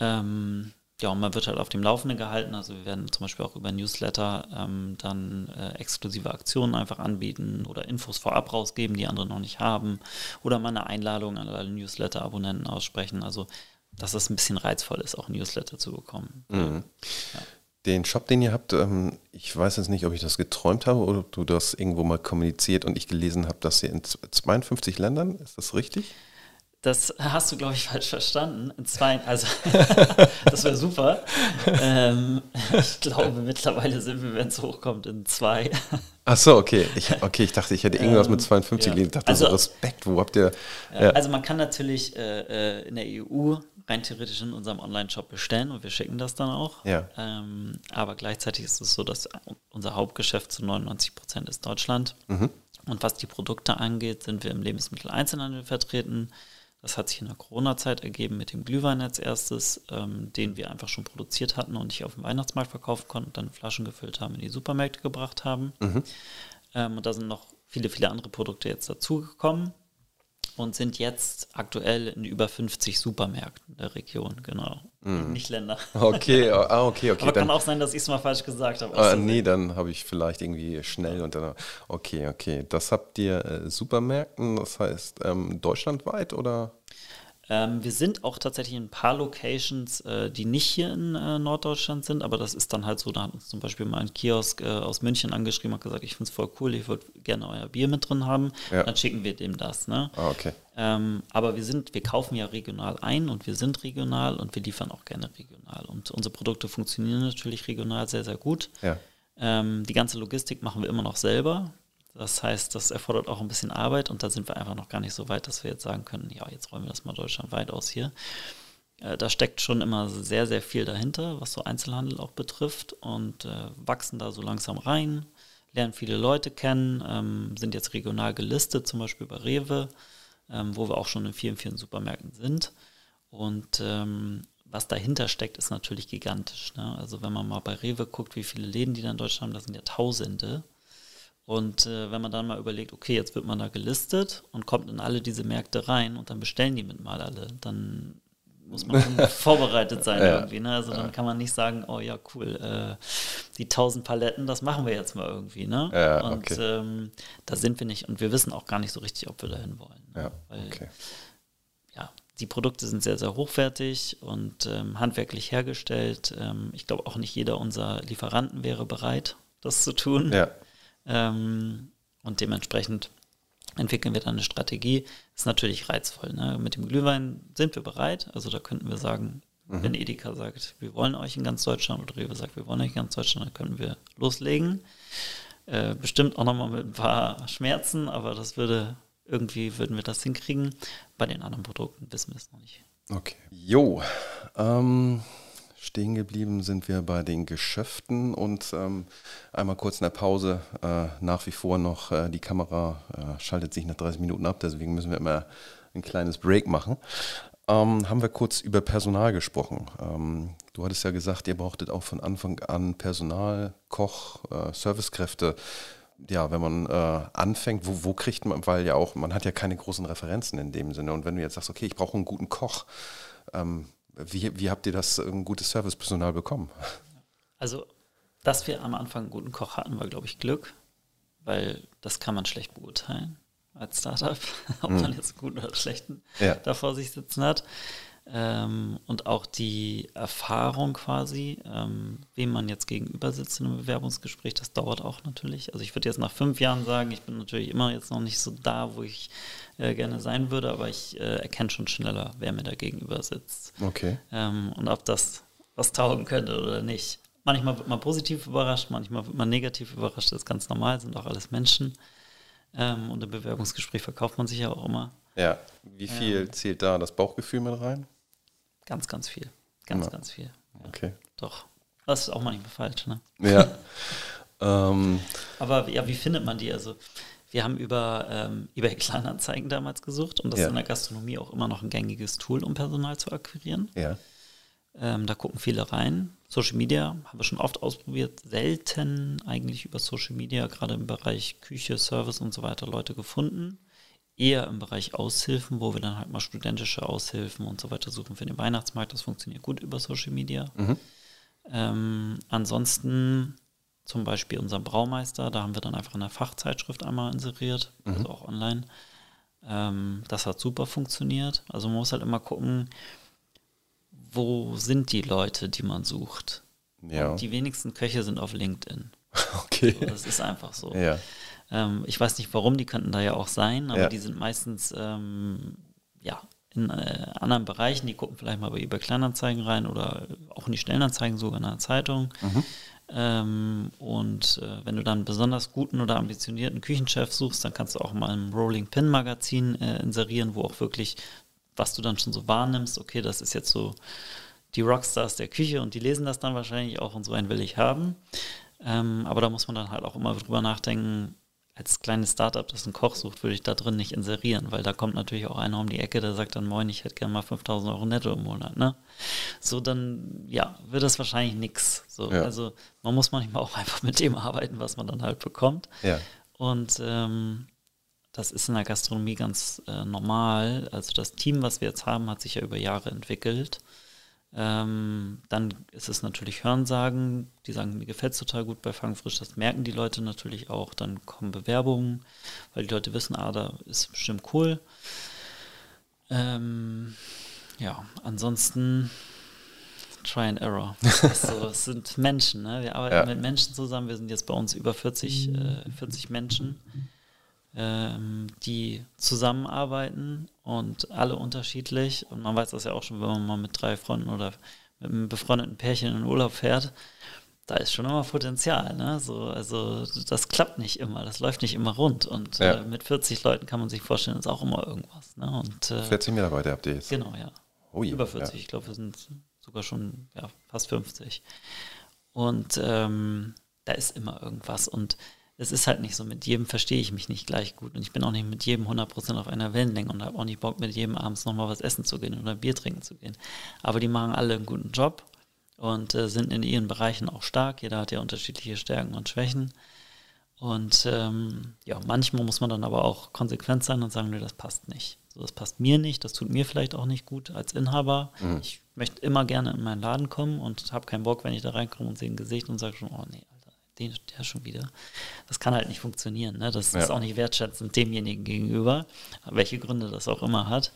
[SPEAKER 2] Ähm, ja, und man wird halt auf dem Laufenden gehalten. Also wir werden zum Beispiel auch über Newsletter ähm, dann äh, exklusive Aktionen einfach anbieten oder Infos vorab rausgeben, die andere noch nicht haben. Oder mal eine Einladung an alle Newsletter-Abonnenten aussprechen. Also, dass es ein bisschen reizvoll ist, auch Newsletter zu bekommen.
[SPEAKER 1] Mhm. Den Shop, den ihr habt, ähm, ich weiß jetzt nicht, ob ich das geträumt habe oder du das irgendwo mal kommuniziert und ich gelesen habe, dass ihr in z- 52 Ländern, ist das richtig?
[SPEAKER 2] Das hast du, glaube ich, falsch verstanden. In zwei, also das wäre super. Ähm, ich glaube, mittlerweile sind wir, wenn es hochkommt, in zwei.
[SPEAKER 1] Ach so, okay. Ich, okay, ich dachte, ich hätte irgendwas mit
[SPEAKER 2] Ähm,
[SPEAKER 1] 52
[SPEAKER 2] ja.
[SPEAKER 1] gelesen. Ich dachte
[SPEAKER 2] Also-
[SPEAKER 1] so, Respekt, wo habt ihr...
[SPEAKER 2] Ja,
[SPEAKER 1] Ja.
[SPEAKER 2] Also man kann natürlich äh, äh, in der EU rein theoretisch in unserem Online-Shop bestellen und wir schicken das dann auch.
[SPEAKER 1] Ja.
[SPEAKER 2] Ähm, aber gleichzeitig ist es so, dass unser Hauptgeschäft zu 99 Prozent ist Deutschland.
[SPEAKER 1] Mhm.
[SPEAKER 2] Und was die Produkte angeht, sind wir im Lebensmitteleinzelhandel vertreten. Das hat sich in der Corona-Zeit ergeben mit dem Glühwein als erstes, ähm, den wir einfach schon produziert hatten und nicht auf dem Weihnachtsmarkt verkaufen konnten, dann Flaschen gefüllt haben, in die Supermärkte gebracht haben. Ähm, und da sind noch viele, viele andere Produkte jetzt dazugekommen und sind jetzt aktuell in über 50 Supermärkten der Region, genau. Nicht Länder.
[SPEAKER 1] Okay, ah, okay, okay.
[SPEAKER 2] Aber
[SPEAKER 1] dann,
[SPEAKER 2] kann auch sein, dass ich es mal falsch gesagt habe.
[SPEAKER 1] Ah,
[SPEAKER 2] Versehen.
[SPEAKER 1] nee, dann habe ich vielleicht irgendwie schnell und dann. Okay, okay. Das habt ihr äh, Supermärkten, das heißt ähm, deutschlandweit oder?
[SPEAKER 2] Ähm, wir sind auch tatsächlich in ein paar Locations, äh, die nicht hier in äh, Norddeutschland sind, aber das ist dann halt so, da hat uns zum Beispiel mal ein Kiosk äh, aus München angeschrieben und gesagt, ich finde es voll cool, ich würde gerne euer Bier mit drin haben.
[SPEAKER 1] Ja.
[SPEAKER 2] Dann schicken wir dem das. Ne?
[SPEAKER 1] Ah, okay.
[SPEAKER 2] Ähm, aber wir sind, wir kaufen ja regional ein und wir sind regional und wir liefern auch gerne regional. Und unsere Produkte funktionieren natürlich regional sehr, sehr gut.
[SPEAKER 1] Ja.
[SPEAKER 2] Ähm, die ganze Logistik machen wir immer noch selber. Das heißt, das erfordert auch ein bisschen Arbeit und da sind wir einfach noch gar nicht so weit, dass wir jetzt sagen können, ja, jetzt rollen wir das mal deutschlandweit aus hier. Äh, da steckt schon immer sehr, sehr viel dahinter, was so Einzelhandel auch betrifft und äh, wachsen da so langsam rein, lernen viele Leute kennen, ähm, sind jetzt regional gelistet, zum Beispiel bei Rewe, ähm, wo wir auch schon in vielen, vielen Supermärkten sind. Und ähm, was dahinter steckt, ist natürlich gigantisch. Ne? Also wenn man mal bei Rewe guckt, wie viele Läden die da in Deutschland haben, das sind ja Tausende. Und äh, wenn man dann mal überlegt, okay, jetzt wird man da gelistet und kommt in alle diese Märkte rein und dann bestellen die mit mal alle, dann muss man vorbereitet sein
[SPEAKER 1] Ja.
[SPEAKER 2] irgendwie. Ne? Also dann kann man nicht sagen, oh ja, cool, äh, die tausend Paletten, das machen wir jetzt mal irgendwie. Ne?
[SPEAKER 1] Ja,
[SPEAKER 2] und
[SPEAKER 1] okay.
[SPEAKER 2] ähm, da sind wir nicht und wir wissen auch gar nicht so richtig, ob wir dahin wollen. Ne?
[SPEAKER 1] Ja,
[SPEAKER 2] Weil
[SPEAKER 1] okay.
[SPEAKER 2] ja, die Produkte sind sehr, sehr hochwertig und ähm, handwerklich hergestellt. Ähm, ich glaube auch nicht jeder unserer Lieferanten wäre bereit, das zu tun.
[SPEAKER 1] Ja.
[SPEAKER 2] Ähm, und dementsprechend entwickeln wir dann eine Strategie. Ist natürlich reizvoll. Ne? Mit dem Glühwein sind wir bereit. Also da könnten wir sagen, wenn Edeka sagt, wir wollen euch in ganz Deutschland oder Rewe sagt, wir wollen euch in ganz Deutschland, dann können wir loslegen. Äh, bestimmt auch nochmal mit ein paar Schmerzen, aber das würde irgendwie würden wir das hinkriegen. Bei den anderen Produkten wissen wir es noch nicht.
[SPEAKER 1] Okay. Jo. Ähm, Stehen geblieben sind wir bei den Geschäften und ähm, einmal kurz in der Pause. Äh, nach wie vor noch äh, die Kamera äh, schaltet sich nach 30 Minuten ab, deswegen müssen wir immer ein kleines Break machen. Ähm, haben wir kurz über Personal gesprochen. Ähm, du hattest ja gesagt, ihr brauchtet auch von Anfang an Personal, Koch, äh, Servicekräfte. Ja, wenn man äh, anfängt, wo, wo kriegt man, weil ja auch, man hat ja keine großen Referenzen in dem Sinne. Und wenn du jetzt sagst, okay, ich brauche einen guten Koch, ähm, wie, wie habt ihr das ein gutes Servicepersonal bekommen?
[SPEAKER 2] Also, dass wir am Anfang einen guten Koch hatten, war, glaube ich, Glück, weil das kann man schlecht beurteilen als Startup, ob man jetzt einen guten oder schlechten
[SPEAKER 1] Ja.
[SPEAKER 2] da vor sich sitzen hat. Ähm, und auch die Erfahrung quasi, ähm, wem man jetzt gegenüber sitzt in einem Bewerbungsgespräch, das dauert auch natürlich. Also ich würde jetzt nach fünf Jahren sagen, ich bin natürlich immer jetzt noch nicht so da, wo ich äh, gerne sein würde, aber ich äh, erkenne schon schneller, wer mir da gegenüber sitzt
[SPEAKER 1] Okay.
[SPEAKER 2] ähm, und ob das was taugen könnte oder nicht. Manchmal wird man positiv überrascht, manchmal wird man negativ überrascht, das ist ganz normal, sind auch alles Menschen. Ähm, und im Bewerbungsgespräch verkauft man sich ja auch immer
[SPEAKER 1] Ja, wie viel zählt da das Bauchgefühl mit rein?
[SPEAKER 2] Ganz, ganz viel. Ganz,
[SPEAKER 1] Ja.
[SPEAKER 2] ganz viel. Ja,
[SPEAKER 1] Okay.
[SPEAKER 2] Doch. Das ist auch manchmal falsch, ne?
[SPEAKER 1] Ja. ähm,
[SPEAKER 2] Aber ja, wie findet man die? Also, wir haben über ähm, eBay Kleinanzeigen damals gesucht und das
[SPEAKER 1] Ja.
[SPEAKER 2] ist in der Gastronomie auch immer noch ein gängiges Tool, um Personal zu akquirieren.
[SPEAKER 1] ja.
[SPEAKER 2] Ähm, da gucken viele rein. Social Media haben wir schon oft ausprobiert. Selten eigentlich über Social Media, gerade im Bereich Küche, Service und so weiter, Leute gefunden. Eher im Bereich Aushilfen, wo wir dann halt mal studentische Aushilfen und so weiter suchen für den Weihnachtsmarkt. Das funktioniert gut über Social Media. Ähm, ansonsten zum Beispiel unser Braumeister, da haben wir dann einfach in der Fachzeitschrift einmal inseriert, also auch online. Ähm, das hat super funktioniert. Also man muss halt immer gucken, wo sind die Leute, die man sucht.
[SPEAKER 1] Ja.
[SPEAKER 2] Die wenigsten Köche sind auf LinkedIn.
[SPEAKER 1] Okay.
[SPEAKER 2] So, das ist einfach so.
[SPEAKER 1] Ja.
[SPEAKER 2] Ähm, ich weiß nicht warum, die könnten da ja auch sein, aber
[SPEAKER 1] Ja.
[SPEAKER 2] die sind meistens ähm, ja, in äh, anderen Bereichen. Die gucken vielleicht mal bei eBay Kleinanzeigen rein oder auch in die Stellenanzeigen sogar in einer Zeitung. Ähm, und äh, wenn du dann einen besonders guten oder ambitionierten Küchenchef suchst, dann kannst du auch mal im Rolling Pin Magazin äh, inserieren, wo auch wirklich, was du dann schon so wahrnimmst, okay, das ist jetzt so die Rockstars der Küche und die lesen das dann wahrscheinlich auch und so einen will ich haben. Ähm, aber da muss man dann halt auch immer drüber nachdenken, als kleines Startup, das einen Koch sucht, würde ich da drin nicht inserieren, weil da kommt natürlich auch einer um die Ecke, der sagt dann, moin, ich hätte gerne mal 5000 Euro netto im Monat, ne? So, dann, ja, wird das wahrscheinlich nix. So,
[SPEAKER 1] Ja.
[SPEAKER 2] also man muss manchmal auch einfach mit dem arbeiten, was man dann halt bekommt.
[SPEAKER 1] Ja.
[SPEAKER 2] Und ähm, das ist in der Gastronomie ganz äh, normal. Also das Team, was wir jetzt haben, hat sich ja über Jahre entwickelt. Ähm, dann ist es natürlich Hörensagen, die sagen, mir gefällt es total gut bei Fangfrisch, das merken die Leute natürlich auch. Dann kommen Bewerbungen, weil die Leute wissen, ah, da ist bestimmt cool. Ähm, ja, ansonsten Try and Error. Also, es sind Menschen, ne? wir arbeiten
[SPEAKER 1] Ja.
[SPEAKER 2] mit Menschen zusammen, wir sind jetzt bei uns über 40, äh, 40 Menschen ähm, die zusammenarbeiten und alle unterschiedlich. Und man weiß das ja auch schon, wenn man mal mit drei Freunden oder mit einem befreundeten Pärchen in Urlaub fährt. Da ist schon immer Potenzial, ne? So, also das klappt nicht immer, das läuft nicht immer rund. Und
[SPEAKER 1] Ja.
[SPEAKER 2] äh, mit 40 Leuten kann man sich vorstellen, ist auch immer irgendwas. Ne? Und äh,
[SPEAKER 1] 40 Mitarbeiter habt ihr jetzt.
[SPEAKER 2] genau, ja.
[SPEAKER 1] Ui,
[SPEAKER 2] Über 40, ich glaube, wir sind sogar schon ja, fast 50. Und ähm, da ist immer irgendwas. Und es ist halt nicht so, mit jedem verstehe ich mich nicht gleich gut. Und ich bin auch nicht mit jedem 100% auf einer Wellenlänge und habe auch nicht Bock, mit jedem abends nochmal was essen zu gehen oder Bier trinken zu gehen. Aber die machen alle einen guten Job und äh, sind in ihren Bereichen auch stark. Jeder hat ja unterschiedliche Stärken und Schwächen. Und ähm, ja, manchmal muss man dann aber auch konsequent sein und sagen, nee, das passt nicht. So, das passt mir nicht, das tut mir vielleicht auch nicht gut als Inhaber. Ich möchte immer gerne in meinen Laden kommen und habe keinen Bock, wenn ich da reinkomme und sehe ein Gesicht und sage schon, oh nee, den, der schon wieder. Das kann halt nicht funktionieren. Ne? Das
[SPEAKER 1] Ja.
[SPEAKER 2] ist auch nicht wertschätzend demjenigen gegenüber, welche Gründe das auch immer hat.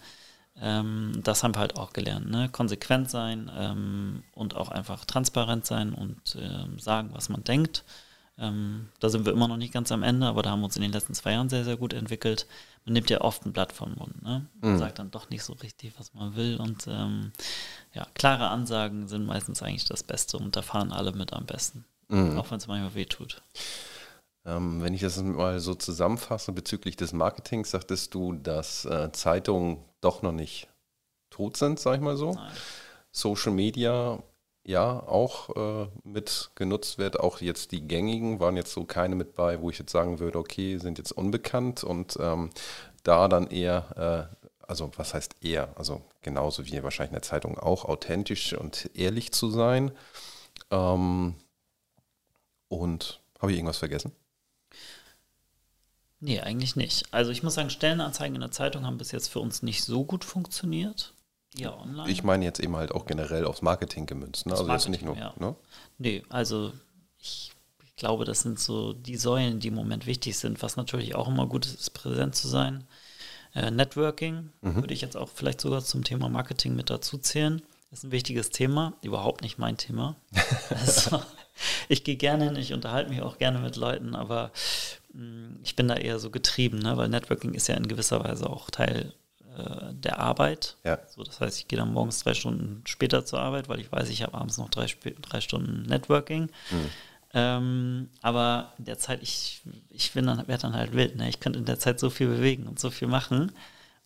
[SPEAKER 2] Ähm, das haben wir halt auch gelernt. Ne? Konsequent sein ähm, und auch einfach transparent sein und ähm, sagen, was man denkt. Ähm, da sind wir immer noch nicht ganz am Ende, aber da haben wir uns in den letzten zwei Jahren sehr, sehr gut entwickelt. Man nimmt ja oft ein Blatt vom Mund. Ne? Man sagt dann doch nicht so richtig, was man will. Und ähm, ja, klare Ansagen sind meistens eigentlich das Beste und da fahren alle mit am besten. Auch wenn es manchmal weh tut.
[SPEAKER 1] Ähm, wenn ich das mal so zusammenfasse bezüglich des Marketings, sagtest du, dass äh, Zeitungen doch noch nicht tot sind, sag ich mal so.
[SPEAKER 2] Nein.
[SPEAKER 1] Social Media ja auch äh, mit genutzt wird. Auch jetzt die gängigen waren jetzt so keine mit bei, wo ich jetzt sagen würde, okay, sind jetzt unbekannt und ähm, da dann eher, äh, also was heißt eher, also genauso wie wahrscheinlich in der Zeitung auch, authentisch und ehrlich zu sein. Ähm, und habe ich irgendwas vergessen?
[SPEAKER 2] Nee, eigentlich nicht. Also ich muss sagen, Stellenanzeigen in der Zeitung haben bis jetzt für uns nicht so gut funktioniert. Ja, online.
[SPEAKER 1] Ich meine jetzt eben halt auch generell aufs Marketing gemünzt. Ne?
[SPEAKER 2] Aufs
[SPEAKER 1] Also jetzt nicht nur.
[SPEAKER 2] Marketing, ja.
[SPEAKER 1] Ne?
[SPEAKER 2] Nee, also ich, ich glaube, das sind so die Säulen, die im Moment wichtig sind. Was natürlich auch immer gut ist, präsent zu sein. Äh, Networking würde ich jetzt auch vielleicht sogar zum Thema Marketing mit dazu zählen. Ist ein wichtiges Thema, überhaupt nicht mein Thema. also, ich gehe gerne hin, ich unterhalte mich auch gerne mit Leuten, aber mh, ich bin da eher so getrieben, ne? weil Networking ist ja in gewisser Weise auch Teil äh, der Arbeit.
[SPEAKER 1] Ja.
[SPEAKER 2] So, das heißt, ich gehe dann morgens drei Stunden später zur Arbeit, weil ich weiß, ich habe abends noch drei, drei Stunden Networking. Ähm, aber in der Zeit, ich, ich bin dann, werde dann halt wild. Ne? Ich könnte in der Zeit so viel bewegen und so viel machen.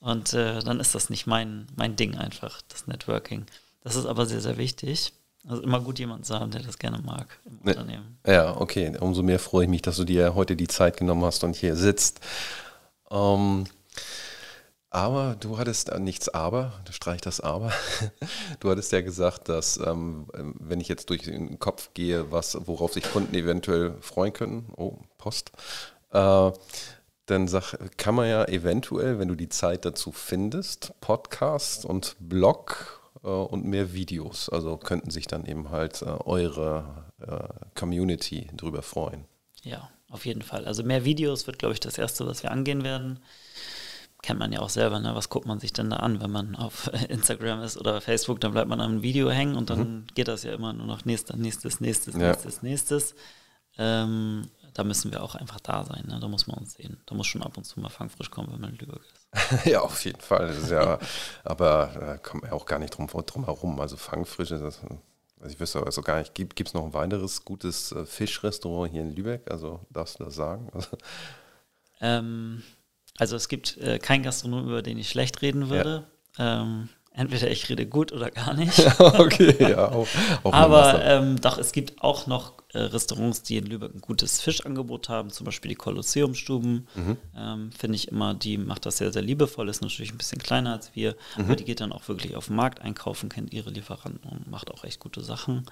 [SPEAKER 2] Und äh, dann ist das nicht mein, mein Ding einfach, das Networking. Das ist aber sehr, sehr wichtig. Also immer gut, jemanden zu haben, der das gerne mag im
[SPEAKER 1] Ne.
[SPEAKER 2] Unternehmen.
[SPEAKER 1] Ja, okay. Umso mehr freue ich mich, dass du dir heute die Zeit genommen hast und hier sitzt. Ähm, aber du hattest äh, nichts aber, du streich das aber. Du hattest ja gesagt, dass ähm, wenn ich jetzt durch den Kopf gehe, was, worauf sich Kunden eventuell freuen könnten, oh, Post, äh, dann sag, kann man ja eventuell, wenn du die Zeit dazu findest, Podcast und Blog und mehr Videos. Also könnten sich dann eben halt äh, eure äh, Community drüber freuen.
[SPEAKER 2] Ja, auf jeden Fall. Also mehr Videos wird, glaube ich, das Erste, was wir angehen werden. Kennt man ja auch selber, ne? was guckt man sich denn da an, wenn man auf Instagram ist oder Facebook, dann bleibt man am Video hängen und dann geht das ja immer nur noch nächstes, nächstes, nächstes,
[SPEAKER 1] Ja.
[SPEAKER 2] nächstes, nächstes. Ähm, da müssen wir auch einfach da sein, ne? da muss man uns sehen. Da muss schon ab und zu mal fangfrisch kommen, wenn man in Lübeck ist.
[SPEAKER 1] ja, auf jeden Fall. Das ist ja, aber da kommt man ja auch gar nicht drum, drum herum. Also Fangfrisch ist das. Also ich wüsste also gar nicht, gibt es noch ein weiteres gutes äh, Fischrestaurant hier in Lübeck? Also darfst du das sagen? Also,
[SPEAKER 2] Ähm, also es gibt äh, keinen Gastronom, über den ich schlecht reden würde. Ähm, entweder ich rede gut oder gar nicht.
[SPEAKER 1] okay, ja, auch, auch
[SPEAKER 2] Aber ähm, doch, es gibt auch noch äh, Restaurants, die in Lübeck ein gutes Fischangebot haben, zum Beispiel die Kolosseumstuben. Ähm, Finde ich immer, die macht das sehr, sehr liebevoll, ist natürlich ein bisschen kleiner als wir, aber die geht dann auch wirklich auf den Markt einkaufen, kennt ihre Lieferanten und macht auch echt gute Sachen.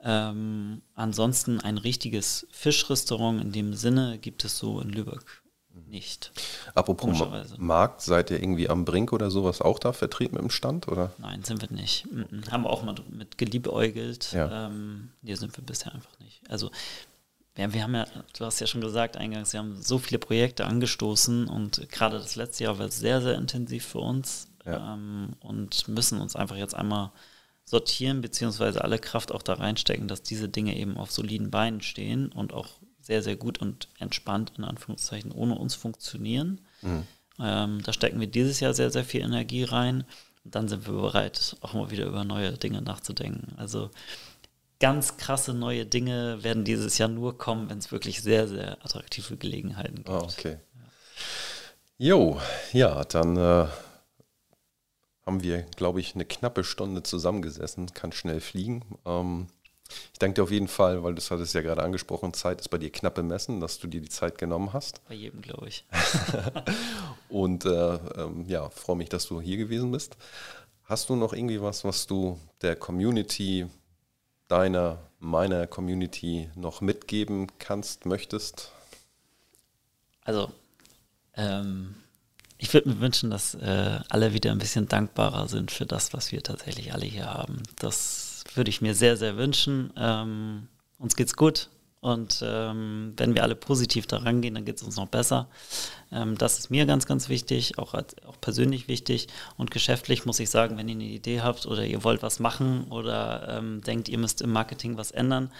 [SPEAKER 2] Ähm, ansonsten ein richtiges Fischrestaurant in dem Sinne gibt es so in Lübeck nicht.
[SPEAKER 1] Apropos. Markt, seid ihr irgendwie am Brink oder sowas auch da vertreten im Stand? Oder?
[SPEAKER 2] Nein, sind wir nicht. Mhm. Haben wir auch mal mit geliebäugelt.
[SPEAKER 1] Ja.
[SPEAKER 2] Ähm, hier sind wir bisher einfach nicht. Also, wir, wir haben ja, du hast ja schon gesagt eingangs, wir haben so viele Projekte angestoßen und gerade das letzte Jahr war sehr, sehr intensiv für uns
[SPEAKER 1] Ja.
[SPEAKER 2] ähm, und müssen uns einfach jetzt einmal sortieren, beziehungsweise alle Kraft auch da reinstecken, dass diese Dinge eben auf soliden Beinen stehen und auch sehr, sehr gut und entspannt in Anführungszeichen ohne uns funktionieren. Ähm, da stecken wir dieses Jahr sehr, sehr viel Energie rein. Und dann sind wir bereit, auch mal wieder über neue Dinge nachzudenken. Also ganz krasse neue Dinge werden dieses Jahr nur kommen, wenn es wirklich sehr, sehr attraktive Gelegenheiten gibt.
[SPEAKER 1] Ah, okay. Jo, ja, dann äh, haben wir, glaube ich, eine knappe Stunde zusammengesessen, kann schnell fliegen. Ähm, ich danke dir auf jeden Fall, weil du hattest ja gerade angesprochen, Zeit ist bei dir knapp bemessen, dass du dir die Zeit genommen hast.
[SPEAKER 2] Bei jedem, glaube ich.
[SPEAKER 1] Und äh, ähm, ja, freue mich, dass du hier gewesen bist. Hast du noch irgendwie was, was du der Community, deiner, meiner Community noch mitgeben kannst, möchtest?
[SPEAKER 2] Also, ähm, ich würde mir wünschen, dass äh, alle wieder ein bisschen dankbarer sind für das, was wir tatsächlich alle hier haben. Das würde ich mir sehr, sehr wünschen. Ähm, uns geht's gut. Und ähm, wenn wir alle positiv daran gehen, dann geht es uns noch besser. Ähm, das ist mir ganz, ganz wichtig, auch, als, auch persönlich wichtig. Und geschäftlich muss ich sagen, wenn ihr eine Idee habt oder ihr wollt was machen oder ähm, denkt, ihr müsst im Marketing was ändern,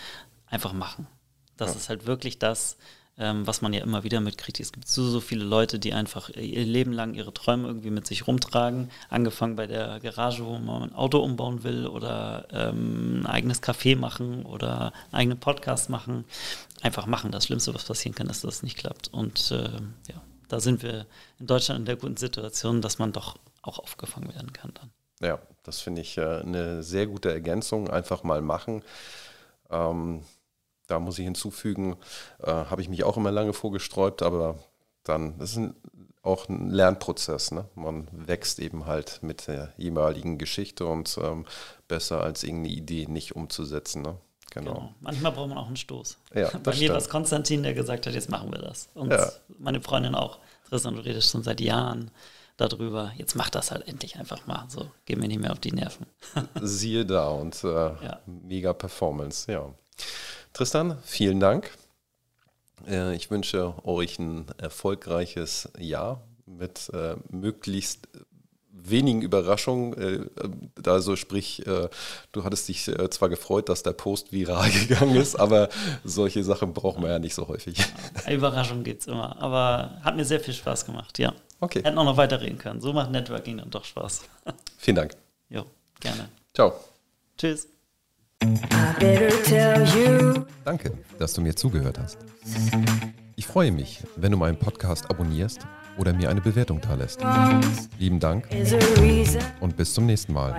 [SPEAKER 2] einfach machen. Das ist halt wirklich das, ähm, was man ja immer wieder mitkriegt. Es gibt so, so viele Leute, die einfach ihr Leben lang ihre Träume irgendwie mit sich rumtragen. Angefangen bei der Garage, wo man ein Auto umbauen will oder ähm, ein eigenes Café machen oder einen eigenen Podcast machen. Einfach machen. Das Schlimmste, was passieren kann, ist, dass es nicht klappt. Und ähm, ja, da sind wir in Deutschland in der guten Situation, dass man doch auch aufgefangen werden kann dann.
[SPEAKER 1] Ja, das finde ich äh, eine sehr gute Ergänzung. Einfach mal machen. Ähm, da muss ich hinzufügen, äh, habe ich mich auch immer lange vorgesträubt, aber dann, das ist ein, auch ein Lernprozess. Ne? Man wächst eben halt mit der jeweiligen Geschichte und ähm, besser als irgendeine Idee nicht umzusetzen. Ne? Genau.
[SPEAKER 2] Genau. Manchmal braucht man auch einen Stoß.
[SPEAKER 1] Ja,
[SPEAKER 2] Bei mir war es. Konstantin, der gesagt hat, jetzt machen wir das. Und
[SPEAKER 1] Ja.
[SPEAKER 2] meine Freundin auch. Tristan, du redest schon seit Jahren darüber. Jetzt mach das halt endlich einfach mal. So, geh mir nicht mehr auf die Nerven.
[SPEAKER 1] Siehe da und äh,
[SPEAKER 2] Ja.
[SPEAKER 1] mega Performance, ja. Tristan, vielen Dank. Äh, ich wünsche euch ein erfolgreiches Jahr mit äh, möglichst wenigen Überraschungen. Äh, also sprich, äh, du hattest dich äh, zwar gefreut, dass der Post viral gegangen ist, aber solche Sachen brauchen wir ja nicht so häufig.
[SPEAKER 2] Überraschung geht's immer. Aber hat mir sehr viel Spaß gemacht, ja.
[SPEAKER 1] Okay,
[SPEAKER 2] Hätten auch noch weiterreden können. So macht Networking dann doch Spaß.
[SPEAKER 1] vielen Dank.
[SPEAKER 2] jo, gerne.
[SPEAKER 1] Ciao.
[SPEAKER 2] Tschüss.
[SPEAKER 3] Danke, dass du mir zugehört hast. Ich freue mich, wenn du meinen Podcast abonnierst oder mir eine Bewertung dalässt. Lieben Dank und bis zum nächsten Mal.